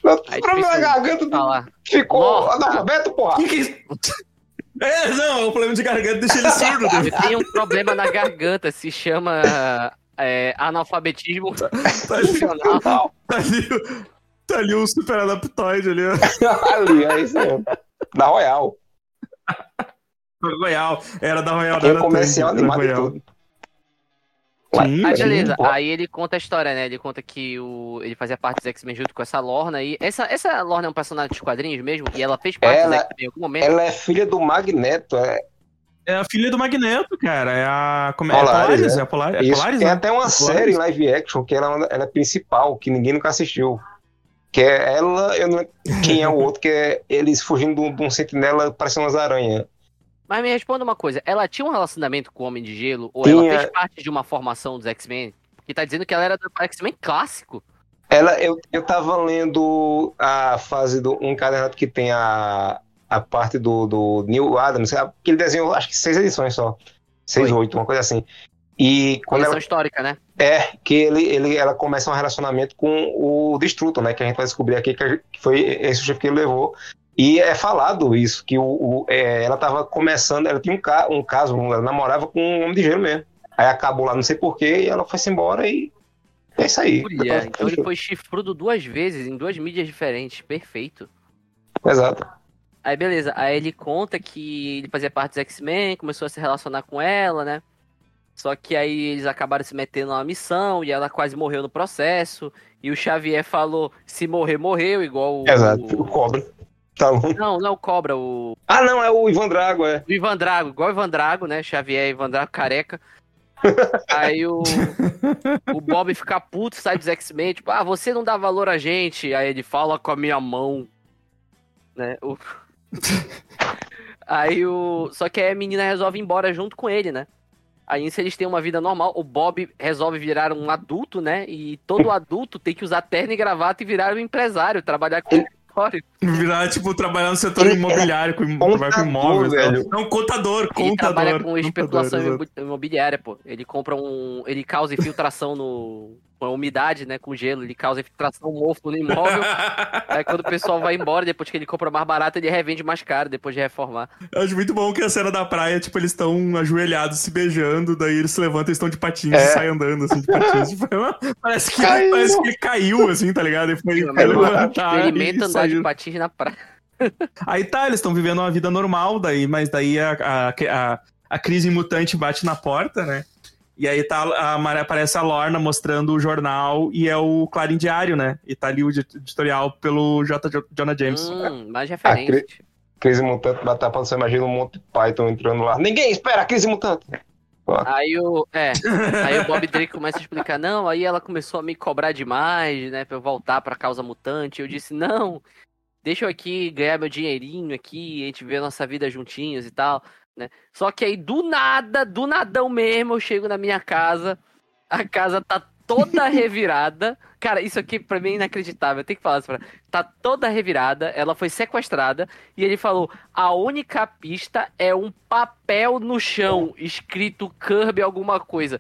Não, Aí problema na garganta Falar. ficou analfabeto, porra. Que que- É, não, é um problema de garganta, deixa ele surdo. né? Eu tenho um problema na garganta, se chama é, analfabetismo Tá ali, funcional. tá ali, tá ali o super adaptoide ali, ó. Ali, é isso mesmo. Da Royal. Royal. Era da Royal, Tem era um comercial animado e tudo. Sim, Aí sim. beleza, pô. aí ele conta a história, né? Ele conta que o, ele fazia parte dos X-Men junto com essa Lorna aí. Essa, essa Lorna é um personagem dos quadrinhos mesmo? E ela fez parte Ela- dos X-Men em algum momento? Ela é filha do Magneto. É, É a filha do Magneto, cara. É a. Como é? Polaris, é Polaris? é. É, a Polaris, é Isso, Polaris, tem né? até uma É série em live action que ela, é ela é principal, que ninguém nunca assistiu. Que é ela, eu não quem é o outro, que é eles fugindo de um, de um sentinela parecendo umas aranhas. Mas me responda uma coisa, ela tinha um relacionamento com o Homem de Gelo? Ou Tinha. ela fez parte de uma formação dos X-Men? Porque tá dizendo que ela era do X-Men clássico. Ela, eu, eu tava lendo a fase do um encadernado que tem a, a parte do, do Neil Adams, que ele desenhou acho que seis edições só. Seis, Foi. oito, uma coisa assim. E quando Coleção ela, histórica, né? É, que ele, ele, ela começa um relacionamento com o Destruto, né? Que a gente vai descobrir aqui que, a- que foi esse o chefe que ele levou. E é falado isso, que o, o- é, ela tava começando, ela tinha um, ca, um caso, ela namorava com um homem de gelo mesmo. Aí acabou lá, não sei porquê, e ela foi-se embora e é isso aí. Olha, então ele foi chifrudo duas vezes, em duas mídias diferentes. Perfeito. Exato. Aí beleza, aí ele conta que ele fazia parte dos X-Men, começou a se relacionar com ela, né? Só que aí eles acabaram se metendo numa missão e ela quase morreu no processo. E o Xavier falou: se morrer, morreu, igual o. Exato, o cobra. Tá bom. Não, não Cobra, o. Ah, não, é o Ivan Drago, é. O Ivan Drago, igual o Ivan Drago, né? Xavier Ivan Drago careca. Aí o, o Bob fica puto, sai dos X-Men, tipo, ah, você não dá valor a gente. Aí ele fala com a minha mão. Né? O... Aí o. Só que aí a menina resolve ir embora junto com ele, né? Aí se eles têm uma vida normal, o Bob resolve virar um adulto, né? E todo adulto tem que usar terno e gravata e virar um empresário, trabalhar com escritório. Virar, tipo, trabalhar no setor Ele- imobiliário, com, trabalhar com imóveis. velho. né? Não, contador, Ele contador. trabalha com especulação contador, imobi- imobiliária, pô. Ele compra um. Ele causa infiltração no, com a umidade, né? Com gelo, ele causa infiltração mofo no imóvel. Aí quando o pessoal vai embora, depois que ele compra mais barato, ele revende mais caro depois de reformar. Eu acho muito bom que a cena da praia, tipo, eles estão ajoelhados, se beijando, daí eles se levantam e estão de patins É. e saem andando, assim, de patins. Tipo, é parece, que, Caiu. parece que ele caiu, assim, tá ligado? E foi, levantar e Experimenta andar de patins na praia. Aí tá, eles estão vivendo uma vida normal, daí, mas daí a, a, a, a crise mutante bate na porta, né? E aí tá, a, aparece a Lorna mostrando o jornal e é o Clarim Diário, né? E tá ali o edi- editorial pelo J. J- Jonah James. Hum, mais Ah, referente. Crise mutante batata, você imagina um monte de Python entrando lá. Ninguém espera a crise mutante. Aí o. É. Aí o Bob Drake começa a explicar, não, aí ela começou a me cobrar demais, né? Pra eu voltar pra causa mutante. Eu disse, não, deixa eu aqui ganhar meu dinheirinho aqui, a gente vê a nossa vida juntinhos e tal, né? Só que aí, do nada, do nadão mesmo, eu chego na minha casa, a casa tá toda revirada. Cara, isso aqui pra mim é inacreditável. Eu tenho que falar isso pra Tá toda revirada, ela foi sequestrada e ele falou: a única pista é um papel no chão escrito Kirby alguma coisa.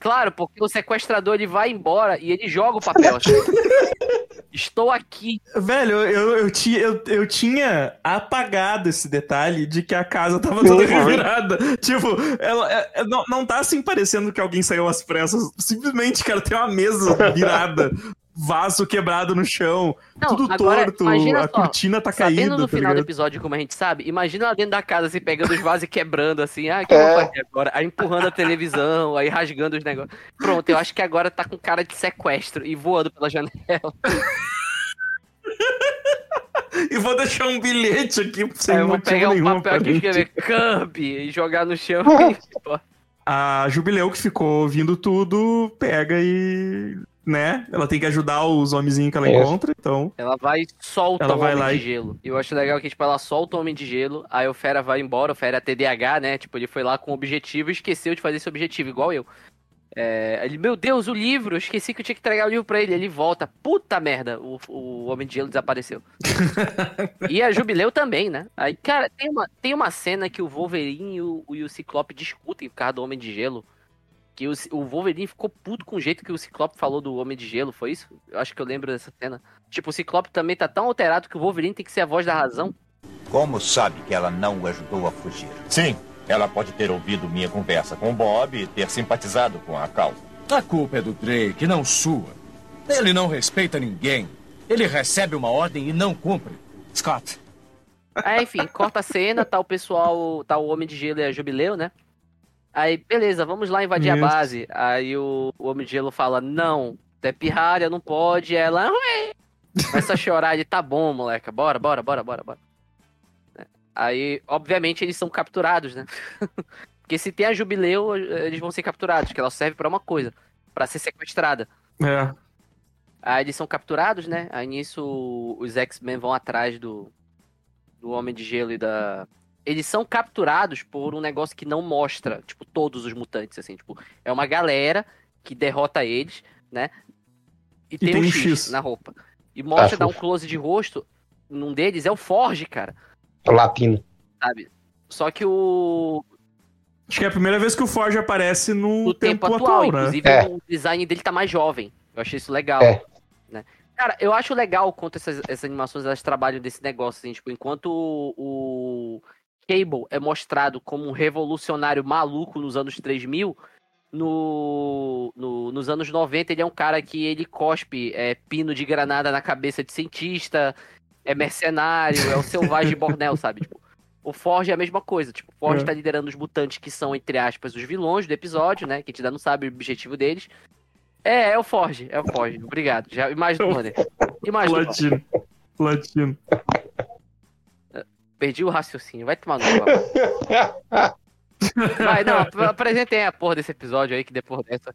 Claro, porque o sequestrador ele vai embora e ele joga o papel. assim. Estou aqui. Velho, eu, eu, tinha, eu, eu tinha apagado esse detalhe de que a casa tava toda revirada. Tipo, ela, é- é- não, não tá assim parecendo que alguém saiu às pressas. Simplesmente, cara, tem uma mesa virada, vaso quebrado no chão, Não, tudo agora, torto, imagina a só, cortina tá Sabendo caída. no tá final do ligado? episódio, como a gente sabe, imagina lá dentro da casa, assim, pegando os vasos e quebrando, assim, ah, o que eu É. vou fazer agora? Aí empurrando a televisão, aí rasgando os negócios. Pronto, eu acho que agora tá com cara de sequestro e voando pela janela. E vou deixar um bilhete aqui sem Aí eu vou pegar um nenhum, papel aqui e escrever Kirby e jogar no chão. A Jubileu, que ficou ouvindo tudo, pega e. né? Ela tem que ajudar os homenzinhos que ela Isso. encontra, então. Ela vai e solta Ela o vai Homem lá de e- Gelo. Eu acho legal que, tipo, ela solta o Homem de Gelo, aí o Fera vai embora, o Fera é TDAH, né? Tipo, ele foi lá com o objetivo e esqueceu de fazer esse objetivo, igual eu. É, ele, meu Deus, o livro, eu esqueci que eu tinha que entregar o livro pra ele. Ele volta, puta merda, o, o Homem de Gelo desapareceu. e a Jubileu também, né? Aí, cara, tem uma, tem uma cena que o Wolverine e o, e o Ciclope discutem por causa do Homem de Gelo. Que o, o Wolverine ficou puto com o jeito que o Ciclope falou do Homem de Gelo, foi isso? Eu acho que eu lembro dessa cena. Tipo, o Ciclope também tá tão alterado que o Wolverine tem que ser a voz da razão. Como sabe que ela não o ajudou a fugir? Sim, ela pode ter ouvido minha conversa com o Bob e ter simpatizado com a causa. A culpa é do Drake, não sua. Ele não respeita ninguém. Ele recebe uma ordem e não cumpre. Scott, Aí, enfim, corta a cena, tá o pessoal, tá o Homem de Gelo e a Jubileu, né? Aí, beleza, vamos lá invadir a Isso. base. Aí o, o Homem de Gelo fala, não, é pirralha, não pode. Ela, começa a chorar, ele, tá bom, moleca, bora, bora, bora, bora, bora. Aí, obviamente, eles são capturados, né? Porque se tem a Jubileu, eles vão ser capturados, que ela serve pra uma coisa, pra ser sequestrada. É. Aí eles são capturados, né? Aí nisso os X-Men vão atrás do, do Homem de Gelo e da. Eles são capturados por um negócio que não mostra, tipo, todos os mutantes, assim, tipo, é uma galera que derrota eles, né? E, tem, tem um X, X. na roupa. E mostra, Ah, dá um close de rosto, num deles é o Forge, cara, O latino. sabe? Só que o, Acho que é a primeira vez que o Forge aparece no no tempo, tempo, atual, atual, né? inclusive É. o design dele tá mais jovem. Eu achei isso legal. É. Né? Cara, eu acho legal quanto essas, essas animações elas trabalham desse negócio, assim, tipo, enquanto o, o Cable é mostrado como um revolucionário maluco nos anos 3000, no, no, nos anos 90 ele é um cara que ele cospe é, pino de granada na cabeça de cientista, é mercenário, é o selvagem Bornel, sabe? Tipo, o Forge é a mesma coisa, tipo, o Forge É. tá liderando os mutantes que são, entre aspas, os vilões do episódio, né? Que a gente ainda não sabe o objetivo deles. É, é o Forge, é o Forge. Obrigado. Já imagem do Runner. Imagem do Latino. Latino. Perdi o raciocínio. Vai tomar no. Vai, não, ap- apresentem a porra desse episódio aí, que depois dessa.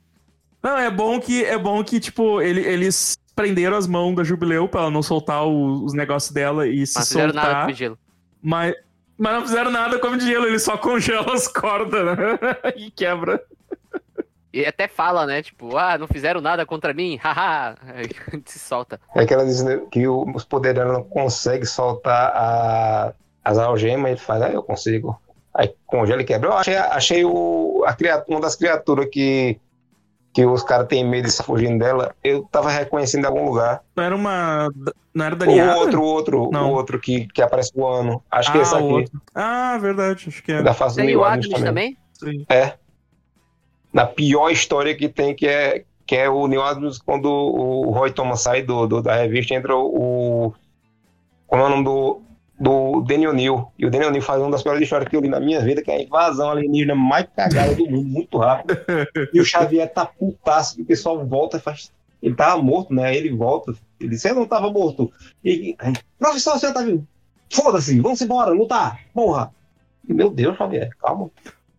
Não, é bom que, é bom que tipo, ele- eles prenderam as mãos da Jubileu pra ela não soltar o- os negócios dela e se Não fizeram nada soltar. com o gelo. Mas, mas não fizeram nada como de gelo, eles só congelam as cordas, né? e quebra. E até fala, né? Tipo, ah, não fizeram nada contra mim, haha. Aí se solta. É que ela diz né, que o- os poderes dela não conseguem soltar a- as algemas, ele faz, ah, eu consigo. Aí congela e quebra. Eu achei, achei o, a criatura, uma das criaturas que que os caras têm medo de estar fugindo dela, eu tava reconhecendo em algum lugar. Não era uma. Não era da O Niara? outro, o outro, Não. o outro que, que aparece voando. Acho que é Ah, esse o aqui. outro. Ah, verdade. Acho que é. Da face do Tem Neil o Adams Agnes também? Sim. É. Na pior história que tem, que é, que é o Neil Adams, quando o Roy Thomas sai do, do- da revista, entra o. Como é o nome do. Do Daniel Neal. E o Daniel Neal faz uma das piores histórias que eu li na minha vida, que é a invasão alienígena mais cagada do mundo, muito rápido. E o Xavier tá putaço, que o pessoal volta e faz. Ele tava morto, né? Ele volta. Ele disse: Eu não tava morto. E. Professor, você tá vivo? Foda-se, vamos embora, lutar, porra. Meu Deus, Xavier, calma.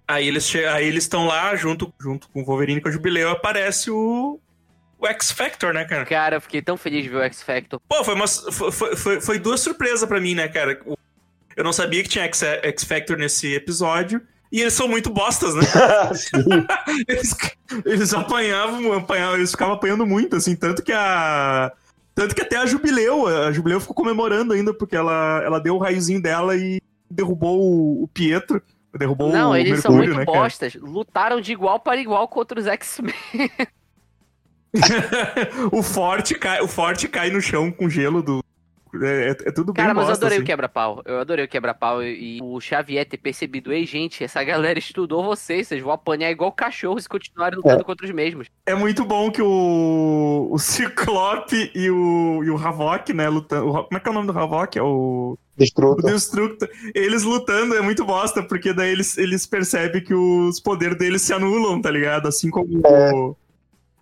Aí eles aí eles estão lá junto, junto com o Wolverine e com o Jubileu, aparece o. O X Factor, né, cara? Cara, eu fiquei tão feliz de ver o X Factor. Pô, foi, uma, foi, foi, foi- duas surpresas pra mim, né, cara? Eu não sabia que tinha X, X Factor nesse episódio. E eles são muito bostas, né? eles, eles apanhavam, apanhavam, eles ficavam apanhando muito, assim, tanto que a. Tanto que até a Jubileu, a Jubileu ficou comemorando ainda, porque ela, ela deu o raiozinho dela e derrubou o, o Pietro. Derrubou Não, o eles Mercúrio, são muito né, cara? bostas. Lutaram de igual para igual contra os X-Men. o forte cai, o forte cai no chão com gelo do. É, é- é tudo bem Cara, mas eu bosta, adorei assim. o quebra-pau. Eu adorei o quebra-pau e, e o Xavier ter percebido, ei, gente, essa galera estudou vocês, vocês vão apanhar igual cachorros e continuarem lutando contra os mesmos. É muito bom que o, o Ciclope e o, e o Havok, né, lutando. o como é que é o nome do Havok? É o. Destruto. O Destructo. Eles lutando é muito bosta, porque daí eles, eles percebem que os poderes deles se anulam, tá ligado? Assim como. o-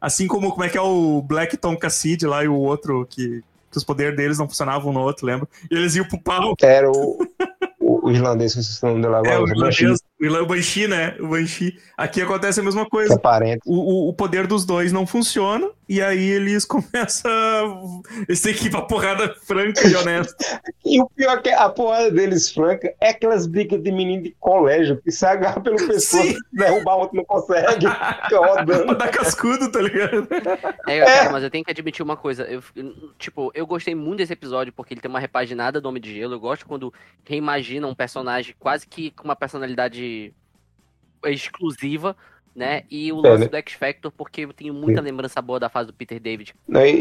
Assim como, como é que é o Black Tom Cassidy lá e o outro que, que os poderes deles não funcionavam no outro, lembra? E eles iam pro pau. Era o, o, o irlandês, que vocês o nome dele agora. É, o o irlandês, o irla- o Banshee, né? O Banshee. Aqui acontece a mesma é coisa. parente. O, o, o poder dos dois não funciona, e aí eles começam. a- Eles têm que ir pra porrada franca e honesta. E o pior é que a porrada deles, franca, é aquelas brigas de menino de colégio que se agarra pelo pescoço, Sim. derrubar o outro não consegue, fica rodando. dar cascudo, tá ligado? É, cara, mas eu tenho que admitir uma coisa. Eu, tipo, eu gostei muito desse episódio porque ele tem uma repaginada do Homem de Gelo. Eu gosto quando reimagina um personagem quase que com uma personalidade exclusiva, né? E o É, lance né? do X Factor, porque eu tenho muita lembrança boa da fase do Peter David.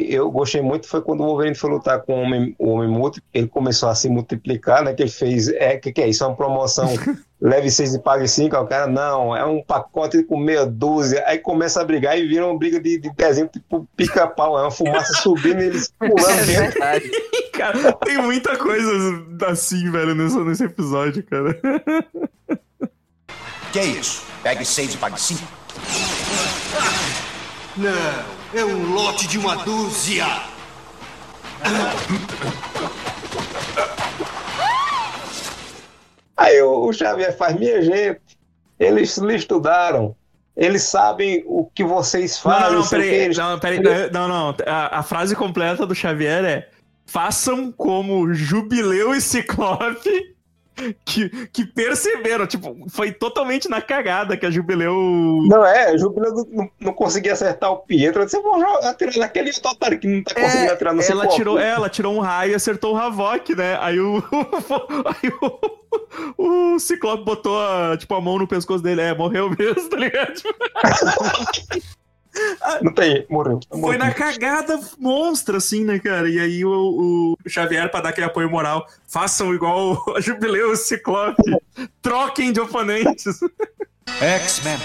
Eu gostei muito foi quando o Wolverine foi lutar com o Homem, o homem Múltiplo, ele começou a se multiplicar, né? Que ele fez, é, que que é isso? É uma promoção, leve seis e pague cinco, aí o cara, não, é um pacote com meia dúzia, aí começa a brigar e vira uma briga de, de desenho, tipo pica-pau, é uma fumaça subindo e eles pulando É dentro. Cara, tem muita coisa assim, velho, nesse, nesse episódio, cara. Que é isso? Pegue seis e pague cinco. Não, é um lote de uma dúzia. Aí o, Xavier faz, minha gente, eles lhe estudaram, eles sabem o que vocês fazem, não, não, peraí. eles- Não, peraí. Não, não. A, a frase completa do Xavier é: façam como Jubileu e Ciclope que, que perceberam. Tipo, foi totalmente na cagada que a Jubileu. Não é, o Jubileu não, não, conseguia acertar o Pietro. Eu disse, eu vou atirar naquele otário que não tá conseguindo atirar no É, ela tirou, é, ela tirou um raio e acertou o Havok, né? Aí o. aí o, o Ciclope botou a, tipo, a mão no pescoço dele. É, morreu mesmo, tá ligado? Não tem, morreu. Foi morreu. na cagada monstra, assim, né, cara? E aí o, o Xavier, pra dar aquele apoio moral, façam igual a Jubileu e o Ciclope. Troquem de oponentes. X-Men.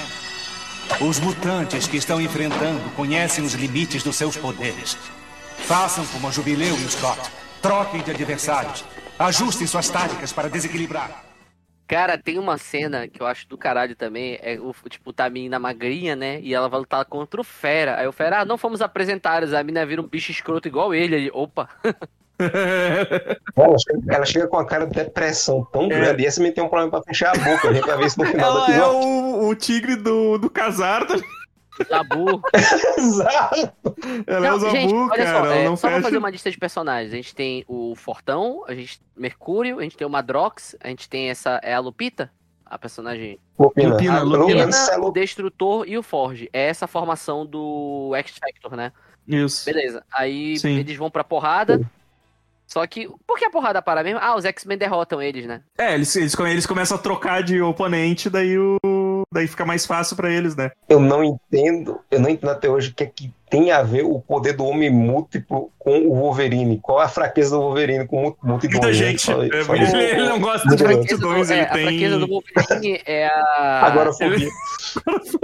Os mutantes que estão enfrentando conhecem os limites dos seus poderes. Façam como a Jubileu e o Scott. Troquem de adversários. Ajustem suas táticas para desequilibrar. Cara, tem uma cena que eu acho do caralho também. É o, tipo, tá a menina magrinha, né? E ela vai lutar contra o Fera. Aí o Fera, ah, não fomos apresentar. A menina vira um bicho escroto igual ele. Aí, opa. Ela chega, ela chega com a cara de depressão tão grande. E essa também tem um problema pra fechar a boca. A gente vai ver isso no final do Ela é episódio. o, o tigre do, do casar, tá ligado? Zabu. Exato. Ela é o Não, gente, Zabu, olha cara. só, é, não só pra fecha. fazer uma lista de personagens. A gente tem o Fortão, a gente Mercúrio, a gente tem o Madrox, a gente tem essa. É a Lupita? A personagem. Lupina. Lupina, a Lupina. Lupina, o Destrutor e o Forge. É essa formação do X-Factor, né? Isso. Beleza. Aí Sim. eles vão pra porrada. Só que. Por que a porrada para mesmo? Ah, os X-Men derrotam eles, né? É, eles, eles, eles começam a trocar de oponente, daí o. Daí fica mais fácil pra eles, né? Eu não entendo, eu não entendo até hoje o que é que tem a ver o poder do homem múltiplo com o Wolverine. Qual é a fraqueza do Wolverine com mu- multidões? Muita gente. Fala É, fala ele, ele não gosta de Muito multidões, É, ele A tem. fraqueza do Wolverine é a. Agora fobia.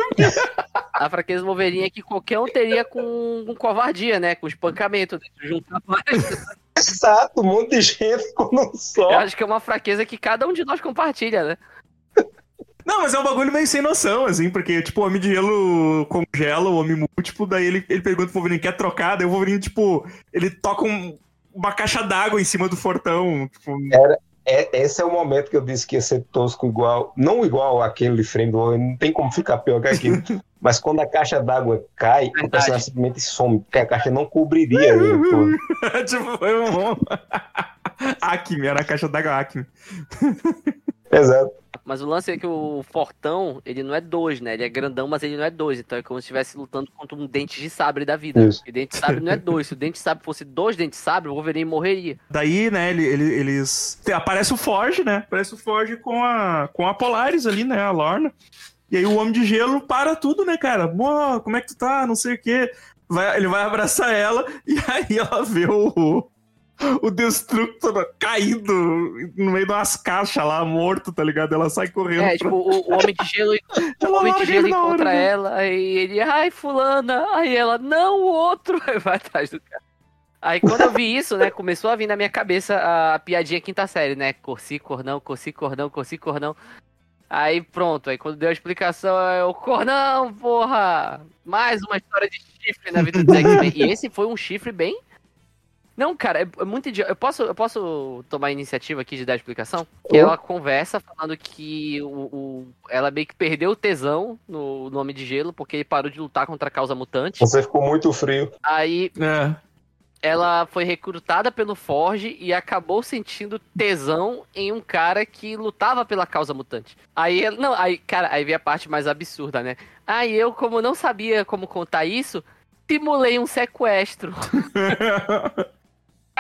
A fraqueza do Wolverine é que qualquer um teria com, com covardia, né? Com espancamento. Né? Juntar vários. Exato, um monte de gente ficou num Eu só. acho que é uma fraqueza que cada um de nós compartilha, né? Não, mas é um bagulho meio sem noção, assim, porque, tipo, o Homem de Gelo congela o Homem Múltiplo, daí ele, ele pergunta pro Wolverine, quer trocar? Daí o Wolverine, tipo, ele toca um- uma caixa d'água em cima do fortão, tipo... É, esse é o momento que eu disse que ia ser tosco igual, não igual aquele frame do Wolverine, não tem como ficar pior que aquilo. Mas quando a caixa d'água cai, o Verdade. personagem simplesmente some, porque a caixa não cobriria ele tipo, foi um... Acme, era a caixa d'água Acme. Exato. Mas o lance é que o Fortão, ele não é dois, né? Ele é grandão, mas ele não é dois. Então é como se estivesse lutando contra um dente de sabre da vida. Isso. E dente de sabre não é dois. Se o dente de sabre fosse dois dentes de sabre, o Wolverine morreria. Daí, né, ele- ele- eles... tem- Aparece o Forge, né? Aparece o Forge com a, com a Polaris ali, né, a Lorna. E aí o Homem de Gelo para tudo, né, cara? Pô, como é que tu tá? Não sei o quê. Vai, ele vai abraçar ela e aí ela vê o, o Destructor caído no meio de umas caixas lá, morto, tá ligado? Ela sai correndo. É, pra- tipo, o, o Homem de Gelo, o Ela Homem de Gelo na hora, encontra né? ela, aí ele, ai, fulana, aí ela, não, o outro, aí vai atrás do cara. Aí quando eu vi isso, né, começou a vir na minha cabeça a piadinha quinta série, né, Corsi, Cornão, Corsi, Cornão, Corsi, Cornão. Aí pronto, aí quando deu a explicação, é o Cornão, porra! Mais uma história de chifre na vida do X-Men. E esse foi um chifre bem... Não, cara, é, é muito idiota. Eu posso, eu posso tomar a iniciativa aqui de dar a explicação? Que ela conversa falando que o, o- ela meio que perdeu o tesão no Nome de Gelo, porque ele parou de lutar contra a causa mutante. Você ficou muito frio. Aí É. ela foi recrutada pelo Forge e acabou sentindo tesão em um cara que lutava pela causa mutante. Aí, ela- não, aí, cara, aí vem a parte mais absurda, né? Aí eu, como não sabia como contar isso, simulei um sequestro.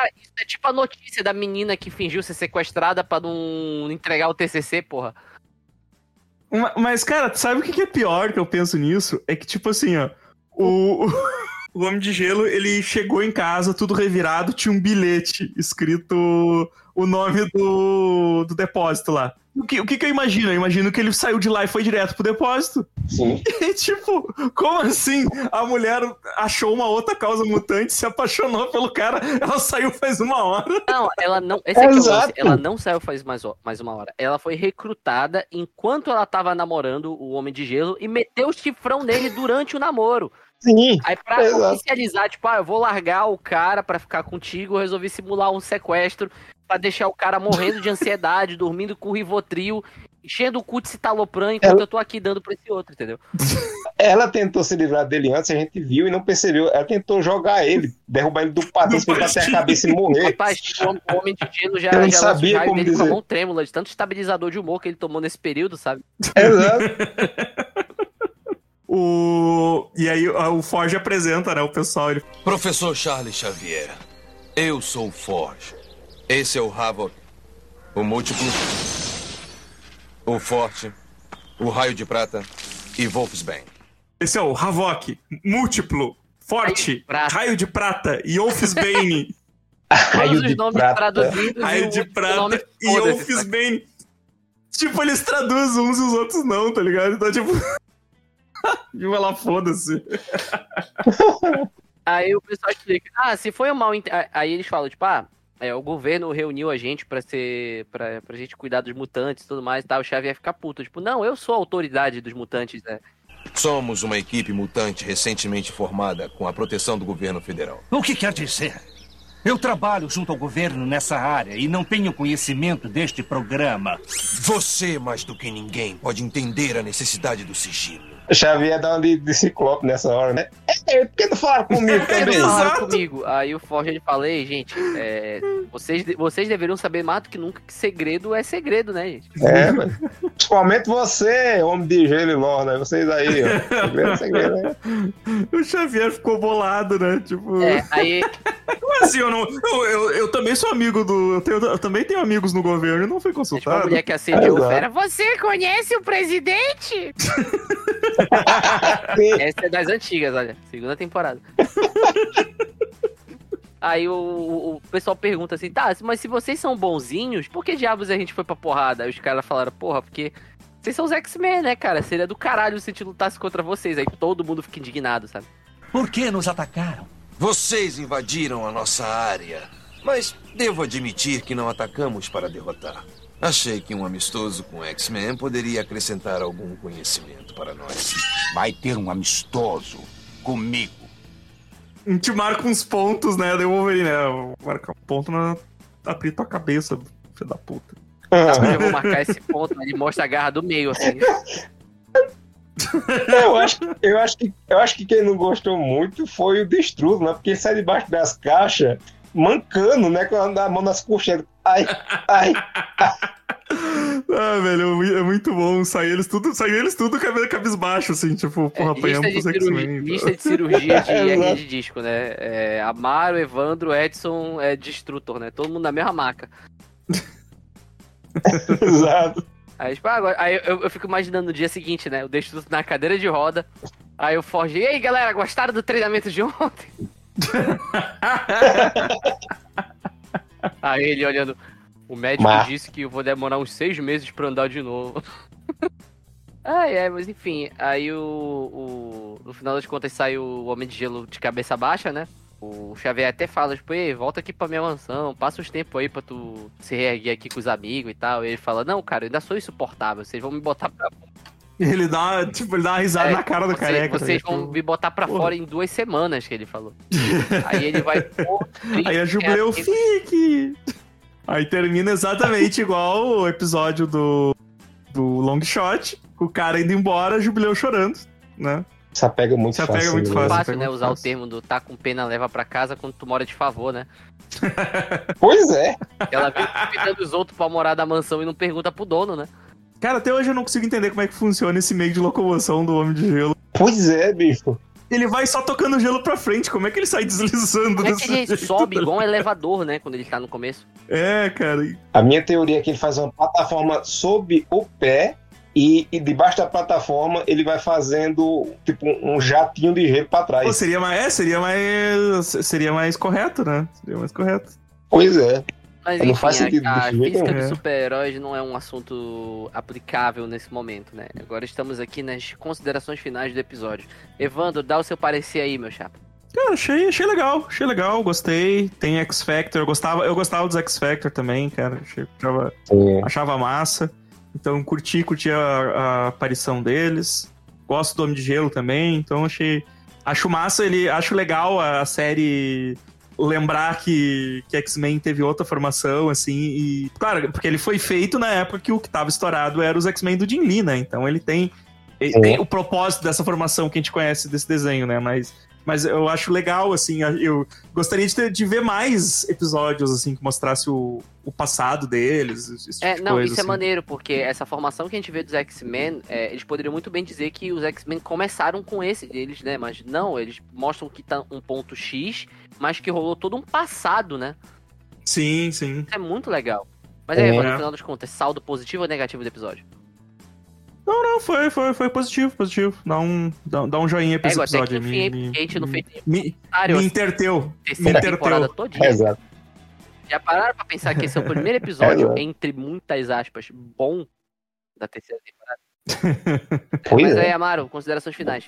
Cara, isso é tipo a notícia da menina que fingiu ser sequestrada pra não entregar o TCC, porra. Ma- Mas, cara, sabe o que é pior que eu penso nisso? É que, tipo assim, ó, o, o Homem de Gelo, ele chegou em casa, tudo revirado, tinha um bilhete escrito o nome do, do depósito lá. O que, o que que eu imagino? Eu imagino que ele saiu de lá e foi direto pro depósito. Sim. E, tipo, como assim? A mulher achou uma outra causa mutante, se apaixonou pelo cara, ela saiu faz uma hora. Não, ela não. Esse aqui é lance. Exato. Ela não saiu faz mais, mais uma hora. Ela foi recrutada enquanto ela tava namorando o Homem de Gelo e meteu o chifrão nele durante o namoro. Sim. Aí pra Exato. oficializar, tipo, ah, eu vou largar o cara pra ficar contigo, eu resolvi simular um sequestro pra deixar o cara morrendo de ansiedade, dormindo com Rivotril, enchendo o cu de citalopram enquanto Ela- eu tô aqui dando pra esse outro, entendeu? Ela tentou se livrar dele antes, a gente viu e não percebeu. Ela tentou jogar ele, derrubar ele do patins pra ele bater a cabeça e morrer. Rapaz, o hom- o Homem de Gelo já, Eu não já o sabia como dele com a dizer. mão trêmula, de tanto estabilizador de humor que ele tomou nesse período, sabe? Exato. O... E aí o Forge apresenta, né, o pessoal. Ele... Professor Charles Xavier, eu sou o Forge. Esse é o Havoc, o Múltiplo, o Forte, o Raio de Prata e Wolfsbane. Esse é o Havok, Múltiplo, Forte, Prata. Raio de Prata e Wolfsbane. Raio de os nomes prata. Raio e de Prata e Wolfsbane. Tipo, eles traduzem uns e os outros não, tá ligado? Então, tipo... Tipo, ela foda-se. Aí o pessoal explica, ah, se foi um mal... Aí eles falam, tipo, ah, é, o governo reuniu a gente pra ser... Pra, pra gente cuidar dos mutantes e tudo mais e tal. O Xavier fica puto, tipo, não, eu sou a autoridade dos mutantes, né? Somos uma equipe mutante recentemente formada com a proteção do governo federal. O que quer dizer? Eu trabalho junto ao governo nessa área e não tenho conhecimento deste programa. Você, mais do que ninguém, pode entender a necessidade do sigilo. Xavier dá uma de, de ciclope nessa hora, né? É, por que não falaram comigo Por que não também? falaram comigo? Aí o Forge ele fala, ei, gente, é, vocês, vocês deveriam saber mais do que nunca que segredo é segredo, né, gente? É, mas... Principalmente você, homem de gelo e lorna. Vocês aí, ó. Segredo, segredo, né? O Xavier ficou bolado, né? Tipo... É, aí assim? Eu, não, eu, eu, eu também sou amigo do. Eu, tenho- eu também tenho amigos no governo e não fui É tipo a consultado. mulher que assediou o fera. Você conhece o presidente? Essa é das antigas, olha. Segunda temporada. Aí o, o- o pessoal pergunta assim, tá, mas se vocês são bonzinhos, por que diabos a gente foi pra porrada? Aí os caras falaram, porra, porque vocês são os X-Men, né, cara? Seria do caralho se a gente lutasse contra vocês. Aí todo mundo fica indignado, sabe? Por que nos atacaram? Vocês invadiram a nossa área. Mas devo admitir que não atacamos para derrotar. Achei que um amistoso com X-Men poderia acrescentar algum conhecimento para nós. Vai ter um amistoso comigo. A gente marca uns pontos, né? Daí o Wolverine, né? Marca um ponto na. Abrir tua cabeça, filho da puta. Eu vou marcar esse ponto, ele mostra a garra do meio, assim. Eu acho, eu, acho que, eu acho que quem não gostou muito foi o Destrudo, né? Porque ele sai debaixo das caixas, mancando, né? Com a mão nas coxas. Ai, ai. Ah, velho, é é muito bom. Saiu eles tudo, saiu eles tudo cabelo cabisbaixo, assim, tipo, porra, É, lista, apanhamos de pros cirurgia, X-Men. lista de cirurgia de. RG de disco, né? É, Amaro, Evandro, Edson, é Destrutor, né? Todo mundo na mesma maca. Exato. Aí, tipo, ah, agora, aí eu, eu fico imaginando no dia seguinte, né? O Destrutor na cadeira de roda. Aí o Forge, e aí galera, gostaram do treinamento de ontem? aí ele olhando, o médico Mas- disse que eu vou demorar uns seis meses pra andar de novo. Ai, é, mas enfim, aí o, o. No final das contas sai o Homem de Gelo de cabeça baixa, né? O Xavier até fala, tipo, ei, volta aqui pra minha mansão, passa uns tempos aí pra tu se reerguer aqui com os amigos e tal. E ele fala, não, cara, eu ainda sou insuportável, vocês vão me botar pra Ele dá, tipo, ele dá uma risada É, na cara do vocês, careca. Vocês tá vão ligado? me botar pra Porra. fora em duas semanas, que ele falou. aí ele vai. Aí a Jubileu, é, fique! Aí termina exatamente igual o episódio do, do Long Shot, o cara indo embora, a Jubileu chorando, né? Se apega muito Se apega fácil. muito né? fácil. fácil, né? muito Usar o fácil. termo do tá com pena, leva pra casa quando tu mora de favor, né? Pois é. Ela vive convidando os outros pra morar da mansão e não pergunta pro dono, né? Cara, até hoje eu não consigo entender como é que funciona esse meio de locomoção do Homem de Gelo. Pois é, bicho. Ele vai só tocando gelo pra frente, como é que ele sai deslizando Como é que ele jeito? sobe igual um elevador, né? Quando ele tá no começo. É, cara. A minha teoria é que ele faz uma plataforma sob o pé e, e debaixo da plataforma ele vai fazendo tipo um jatinho de gelo pra trás. Pô, seria mais, é, seria mais, seria mais correto, né? Seria mais correto. Pois é. Mas Não enfim, faz sentido a, a física dos É. super-heróis não é um assunto aplicável nesse momento, né? Agora estamos aqui nas considerações finais do episódio. Evandro, dá o seu parecer aí, meu chapa. Cara, achei, achei legal, achei legal, gostei. Tem X Factor, eu gostava, eu gostava dos X Factor também, cara. Achei, achava, Sim. achava massa. Então curti, curti a, a aparição deles. Gosto do Homem de Gelo também, então achei. Acho massa, ele. Acho legal a série lembrar que, que X-Men teve outra formação, assim, e. Claro, porque ele foi feito na época que o que tava estourado era os X-Men do Jim Lee, né? Então ele tem. ele É. tem o propósito dessa formação que a gente conhece desse desenho, né? Mas. Mas eu acho legal, assim, eu gostaria de, ter- de ver mais episódios, assim, que mostrasse o, o passado deles, esse tipo É, de não, coisa, isso é assim. maneiro, porque essa formação que a gente vê dos X-Men, é, eles poderiam muito bem dizer que os X-Men começaram com esse deles, né? Mas não, eles mostram que tá um ponto X, mas que rolou todo um passado, né? Sim, sim. Isso é muito legal. Mas aí, É. Evandro, no final das contas, saldo positivo ou negativo do episódio? Não, não, foi, foi, foi positivo, positivo. Dá um, dá, dá um joinha pra É, esse agora até que episódio. me, porque a gente não me, fez me, Área, me interteu. Me terceira temporada interteu. todinha. Exato. Já pararam pra pensar que esse é o primeiro episódio, Exato. entre muitas aspas, bom da terceira temporada? Pois Mas é. aí, Amaro, considerações finais.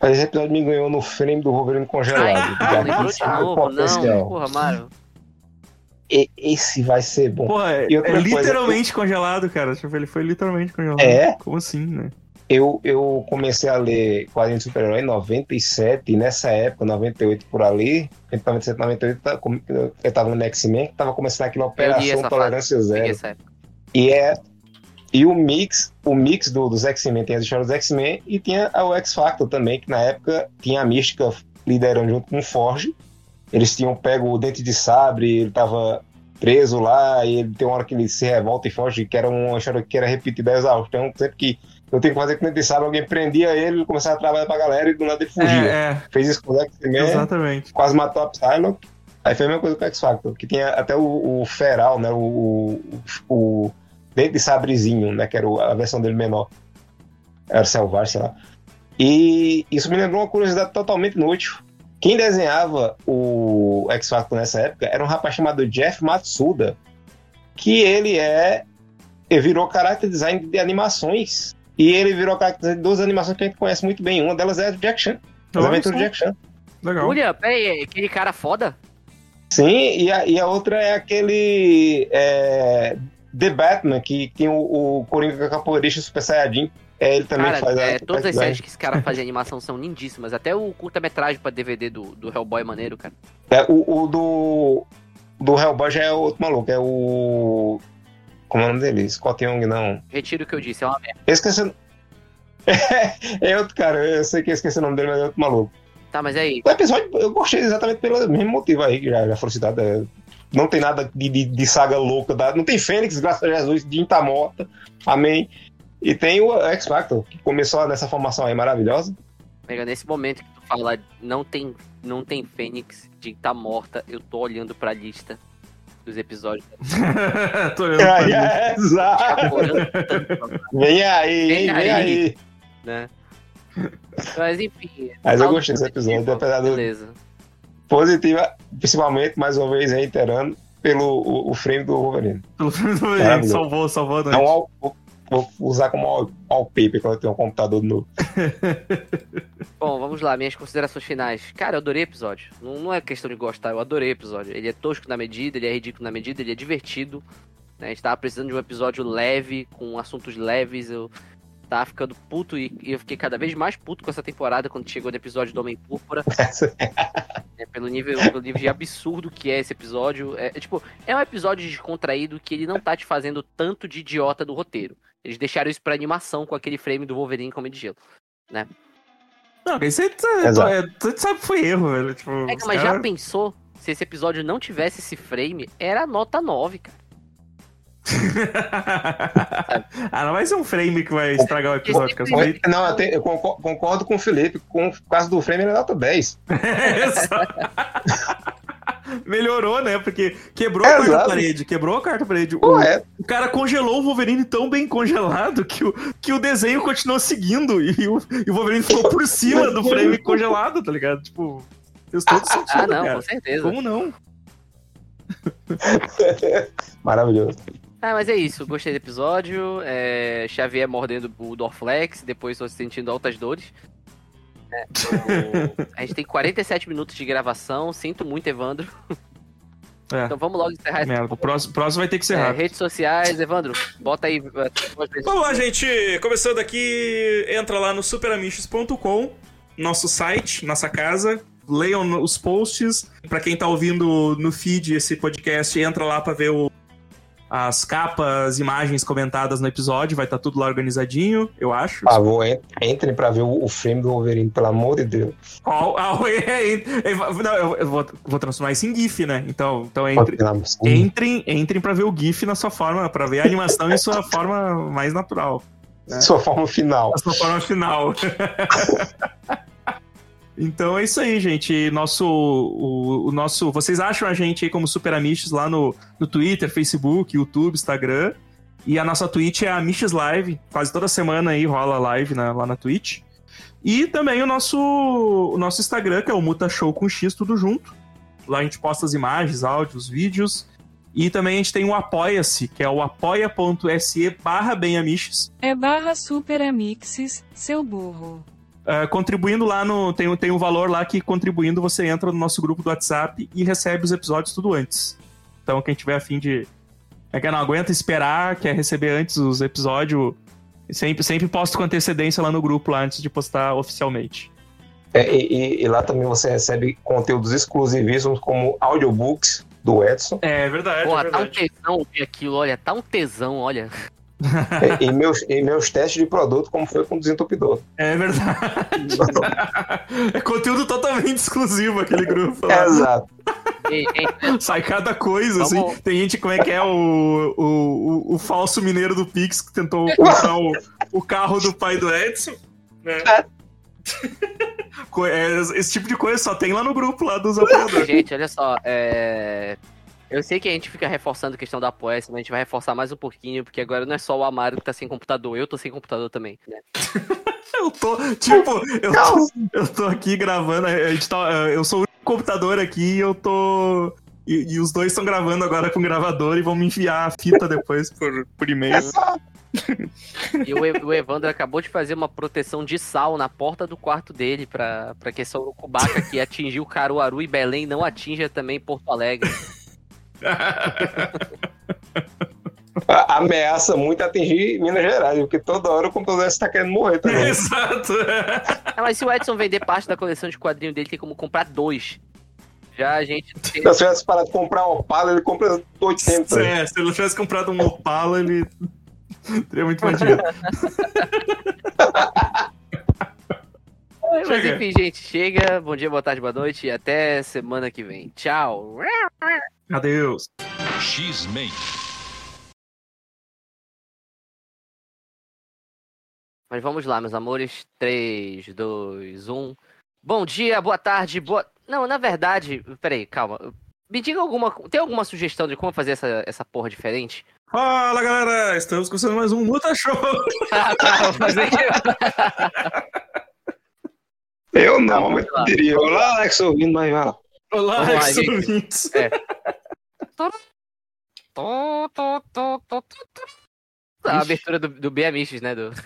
Mas esse episódio me ganhou no frame do Wolverine congelado. Ai, disse de novo? Não, porra, Amaro. E- Esse vai ser bom. Porra, é, E é coisa, literalmente congelado, cara. Tipo, ele foi literalmente congelado. É? Como assim, né? Eu, eu comecei a ler quadrinhos de super-herói em 97, e nessa época, 98 por ali, entre 97 e 98, tá eu tava no X-Men, que tava começando aquela Operação Tolerância Zero. E é. E o mix, o mix do- dos X-Men tem as histórias dos X-Men e tinha o X-Factor também, que na época tinha a Mística liderando junto com o Forge. Eles tinham pego o Dente de Sabre, ele tava preso lá, e ele tem uma hora que ele se revolta e foge, que era uma história que era repetida a exaustão. Sempre que eu tenho que fazer Dente de Sabre, alguém prendia ele, começava a trabalhar pra galera e do nada ele fugia. É, Fez isso com o é, X-Men, exatamente. quase matou a Psylocke. Aí foi a mesma coisa com o X Factor, que tinha até o, o Feral, né? O, o, o dente de sabrezinho, né? Que era a versão dele menor. Era selvagem, sei lá. E isso me lembrou uma curiosidade totalmente inútil. Quem desenhava o X Factor nessa época era um rapaz chamado Jeff Matsuda, que ele é. Ele virou character design de animações. E ele virou design de duas animações que a gente conhece muito bem. Uma delas é a do Jack Chan. As aventuras Jack Chan. Legal. Olha, peraí, é aquele cara foda? Sim, e a, e a outra é aquele. É, The Batman, que tem o, o Coringa capoeirista Super Saiyajin. É, ele também Cara, faz a. é, todas as séries que esse cara faz de animação são lindíssimas. Até o curta-metragem pra DVD do, do Hellboy é maneiro, cara. É, o, o do. Do Hellboy já é outro maluco, é o. Como é o nome dele? Scott Young, não. Retiro o que eu disse, é uma merda. Eu esqueci. é outro cara, eu sei que eu esqueci o nome dele, mas é outro maluco. Tá, mas aí. O episódio eu gostei exatamente pelo mesmo motivo aí, que já, já foram citados. é, não tem nada de, de, de saga louca. Da, não tem Fênix, graças a Jesus, Jim tá morta. Amém. E tem o X Factor, que começou nessa formação aí maravilhosa. Pega nesse momento que tu fala, não tem, não tem Fênix, de tá morta, eu tô olhando pra lista dos episódios. Tô olhando pra É, é, exato. Vem aí, Vem vem aí. aí. né? Mas enfim. Mas eu gostei desse episódio, apesar do- Beleza. Positiva, principalmente, mais uma vez, reiterando, pelo o, o frame do Wolverine. Pelo menos ele Maravilhoso. salvou, salvou a É noite. um wall- vou, usar como wall- wallpaper quando eu tenho um computador novo. Bom, vamos lá, minhas considerações finais. Cara, eu adorei o episódio. Não, não é questão de gostar, eu adorei o episódio. Ele é tosco na medida, ele é ridículo na medida, ele é divertido. né? A gente tava precisando de um episódio leve, com assuntos leves. Eu tava ficando puto e, e eu fiquei cada vez mais puto com essa temporada quando chegou no episódio do Homem Púrpura. É, pelo, nível, pelo nível de absurdo que é esse episódio. É, é, tipo, é um episódio descontraído que ele não tá te fazendo tanto de idiota do roteiro. Eles deixaram isso pra animação com aquele frame do Wolverine com Homem de Gelo. Né? Não, isso aí é, tu sabe que foi erro, velho. Tipo, É, mas cara- já pensou se esse episódio não tivesse esse frame? Era nota 9, cara. ah, não vai ser um frame que vai estragar o episódio, cara. Mas- Não, eu, tenho- eu concor- concordo com o Felipe. Com o caso do frame, ele é nota 10. Melhorou, né? Porque quebrou a É, quarta exato. parede, quebrou a quarta parede. O, Correto. o cara congelou o Wolverine tão bem congelado que o, que o desenho continuou seguindo e o, e o Wolverine ficou por cima do frame congelado, tá ligado? Tipo, fez todo sentido, Ah, não, cara. com certeza. Como não? Maravilhoso. Ah, mas é isso. Gostei do episódio. É, Xavier mordendo o Dorflex, depois tô sentindo altas dores. É, A gente tem 47 minutos de gravação. Sinto muito, Evandro. É. Então vamos logo encerrar Merda, o próximo, próximo vai ter que ser É, redes sociais, Evandro, bota aí. vezes. Vamos lá, gente. Começando aqui, entra lá no superamichos.com, nosso site, nossa casa. Leiam os posts. Pra quem tá ouvindo no feed esse podcast, entra lá pra ver o- as capas, imagens comentadas no episódio. Vai estar tudo lá organizadinho, eu acho. Por favor, en- entrem pra ver o, o frame do Wolverine, pelo amor de Deus. Qual- ah, é, é, não, eu, eu vou, vou transformar isso em GIF, né? Então, então entre, entrem, entrem pra ver o GIF na sua forma, pra ver a animação em sua forma mais natural. Sua forma final. a sua forma final. então é isso aí, gente. Nosso, o, o nosso, vocês acham a gente aí como Super Amiches lá no, no Twitter, Facebook, YouTube, Instagram. E a nossa Twitch é a Amiches Live. Quase toda semana aí rola live na- lá na Twitch. E também o nosso, o nosso Instagram, que é o Muta Show com X, tudo junto. Lá a gente posta as imagens, áudios, vídeos. E também a gente tem o Apoia-se, que é o apoia.se barra benamiches. É barra super amixes, seu burro. Uh, contribuindo lá no. Tem, tem um valor lá que contribuindo você entra no nosso grupo do WhatsApp e recebe os episódios tudo antes. Então, quem tiver afim de. É que não aguenta esperar, quer receber antes os episódios. Sempre, sempre posto com antecedência lá no grupo lá antes de postar oficialmente. É, e, e- e lá também você recebe conteúdos exclusivíssimos, como audiobooks do Edson. É verdade. Porra, tá um tesão ouvir aquilo, olha, tá um tesão, olha. e, e meus, e meus testes de produto, como foi com o desentupidor. É verdade. é conteúdo totalmente exclusivo aquele grupo lá. Exato. Sai cada coisa, assim. Tem gente, como é que é o, o, o, o falso mineiro do Pix que tentou comprar o, o carro do pai do Edson. Né? Co- é, esse tipo de coisa só tem lá no grupo lá dos apoiadores. Gente, olha só, é... Eu sei que a gente fica reforçando a questão da apoia, mas a gente vai reforçar mais um pouquinho, porque agora não é só o Amaro que tá sem computador, eu tô sem computador também, né? Eu tô, tipo, eu tô, eu tô aqui gravando, a gente tá, eu sou o único computador aqui e eu tô. E, e os dois estão gravando agora com gravador e vão me enviar a fita depois por, por e-mail. E o, o Evandro acabou de fazer uma proteção de sal na porta do quarto dele pra, pra que essa urucubaca que atingiu Caruaru e Belém não atinja também Porto Alegre. A- Ameaça muito atingir Minas Gerais, porque toda hora o computador está querendo morrer também. Exato. Ah, mas se o Edson vender parte da coleção de quadrinho dele, tem como comprar dois. Já a gente tem... Se eu tivesse parado de comprar uma Opala, ele compra 80. É, se ele tivesse comprado um Opala, ele teria muito mais dinheiro. Mas Chega. enfim, gente, chega. Bom dia, boa tarde, boa noite e até semana que vem. Tchau. Adeus. X-Men. Mas vamos lá, meus amores. 3, 2, 1. Bom dia, boa tarde, boa. Não, na verdade, peraí, calma. Me diga alguma. Tem alguma sugestão de como fazer essa, essa porra diferente? Fala galera, estamos começando mais um Muta Show. Ah, tá, vou fazer Eu Tá, não, vamos mas lá. diria. Olá, Alex ouvindo, mas vai lá. Olá, Vamos lá, ex gente. ouvintes. É. Tô, tô, tô, tô, tô, tô. A abertura do, do Beamiches, né? Do...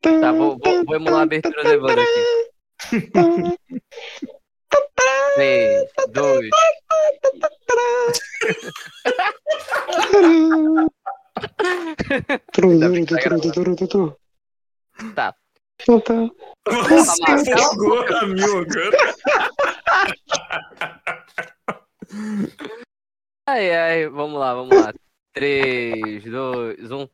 Tá, vou, vou, vou emular a abertura do Evandro aqui. 3, 2. Tá. Você empolgou a mil agora. Ai, ai, vamos lá, vamos lá. 3, 2, 1.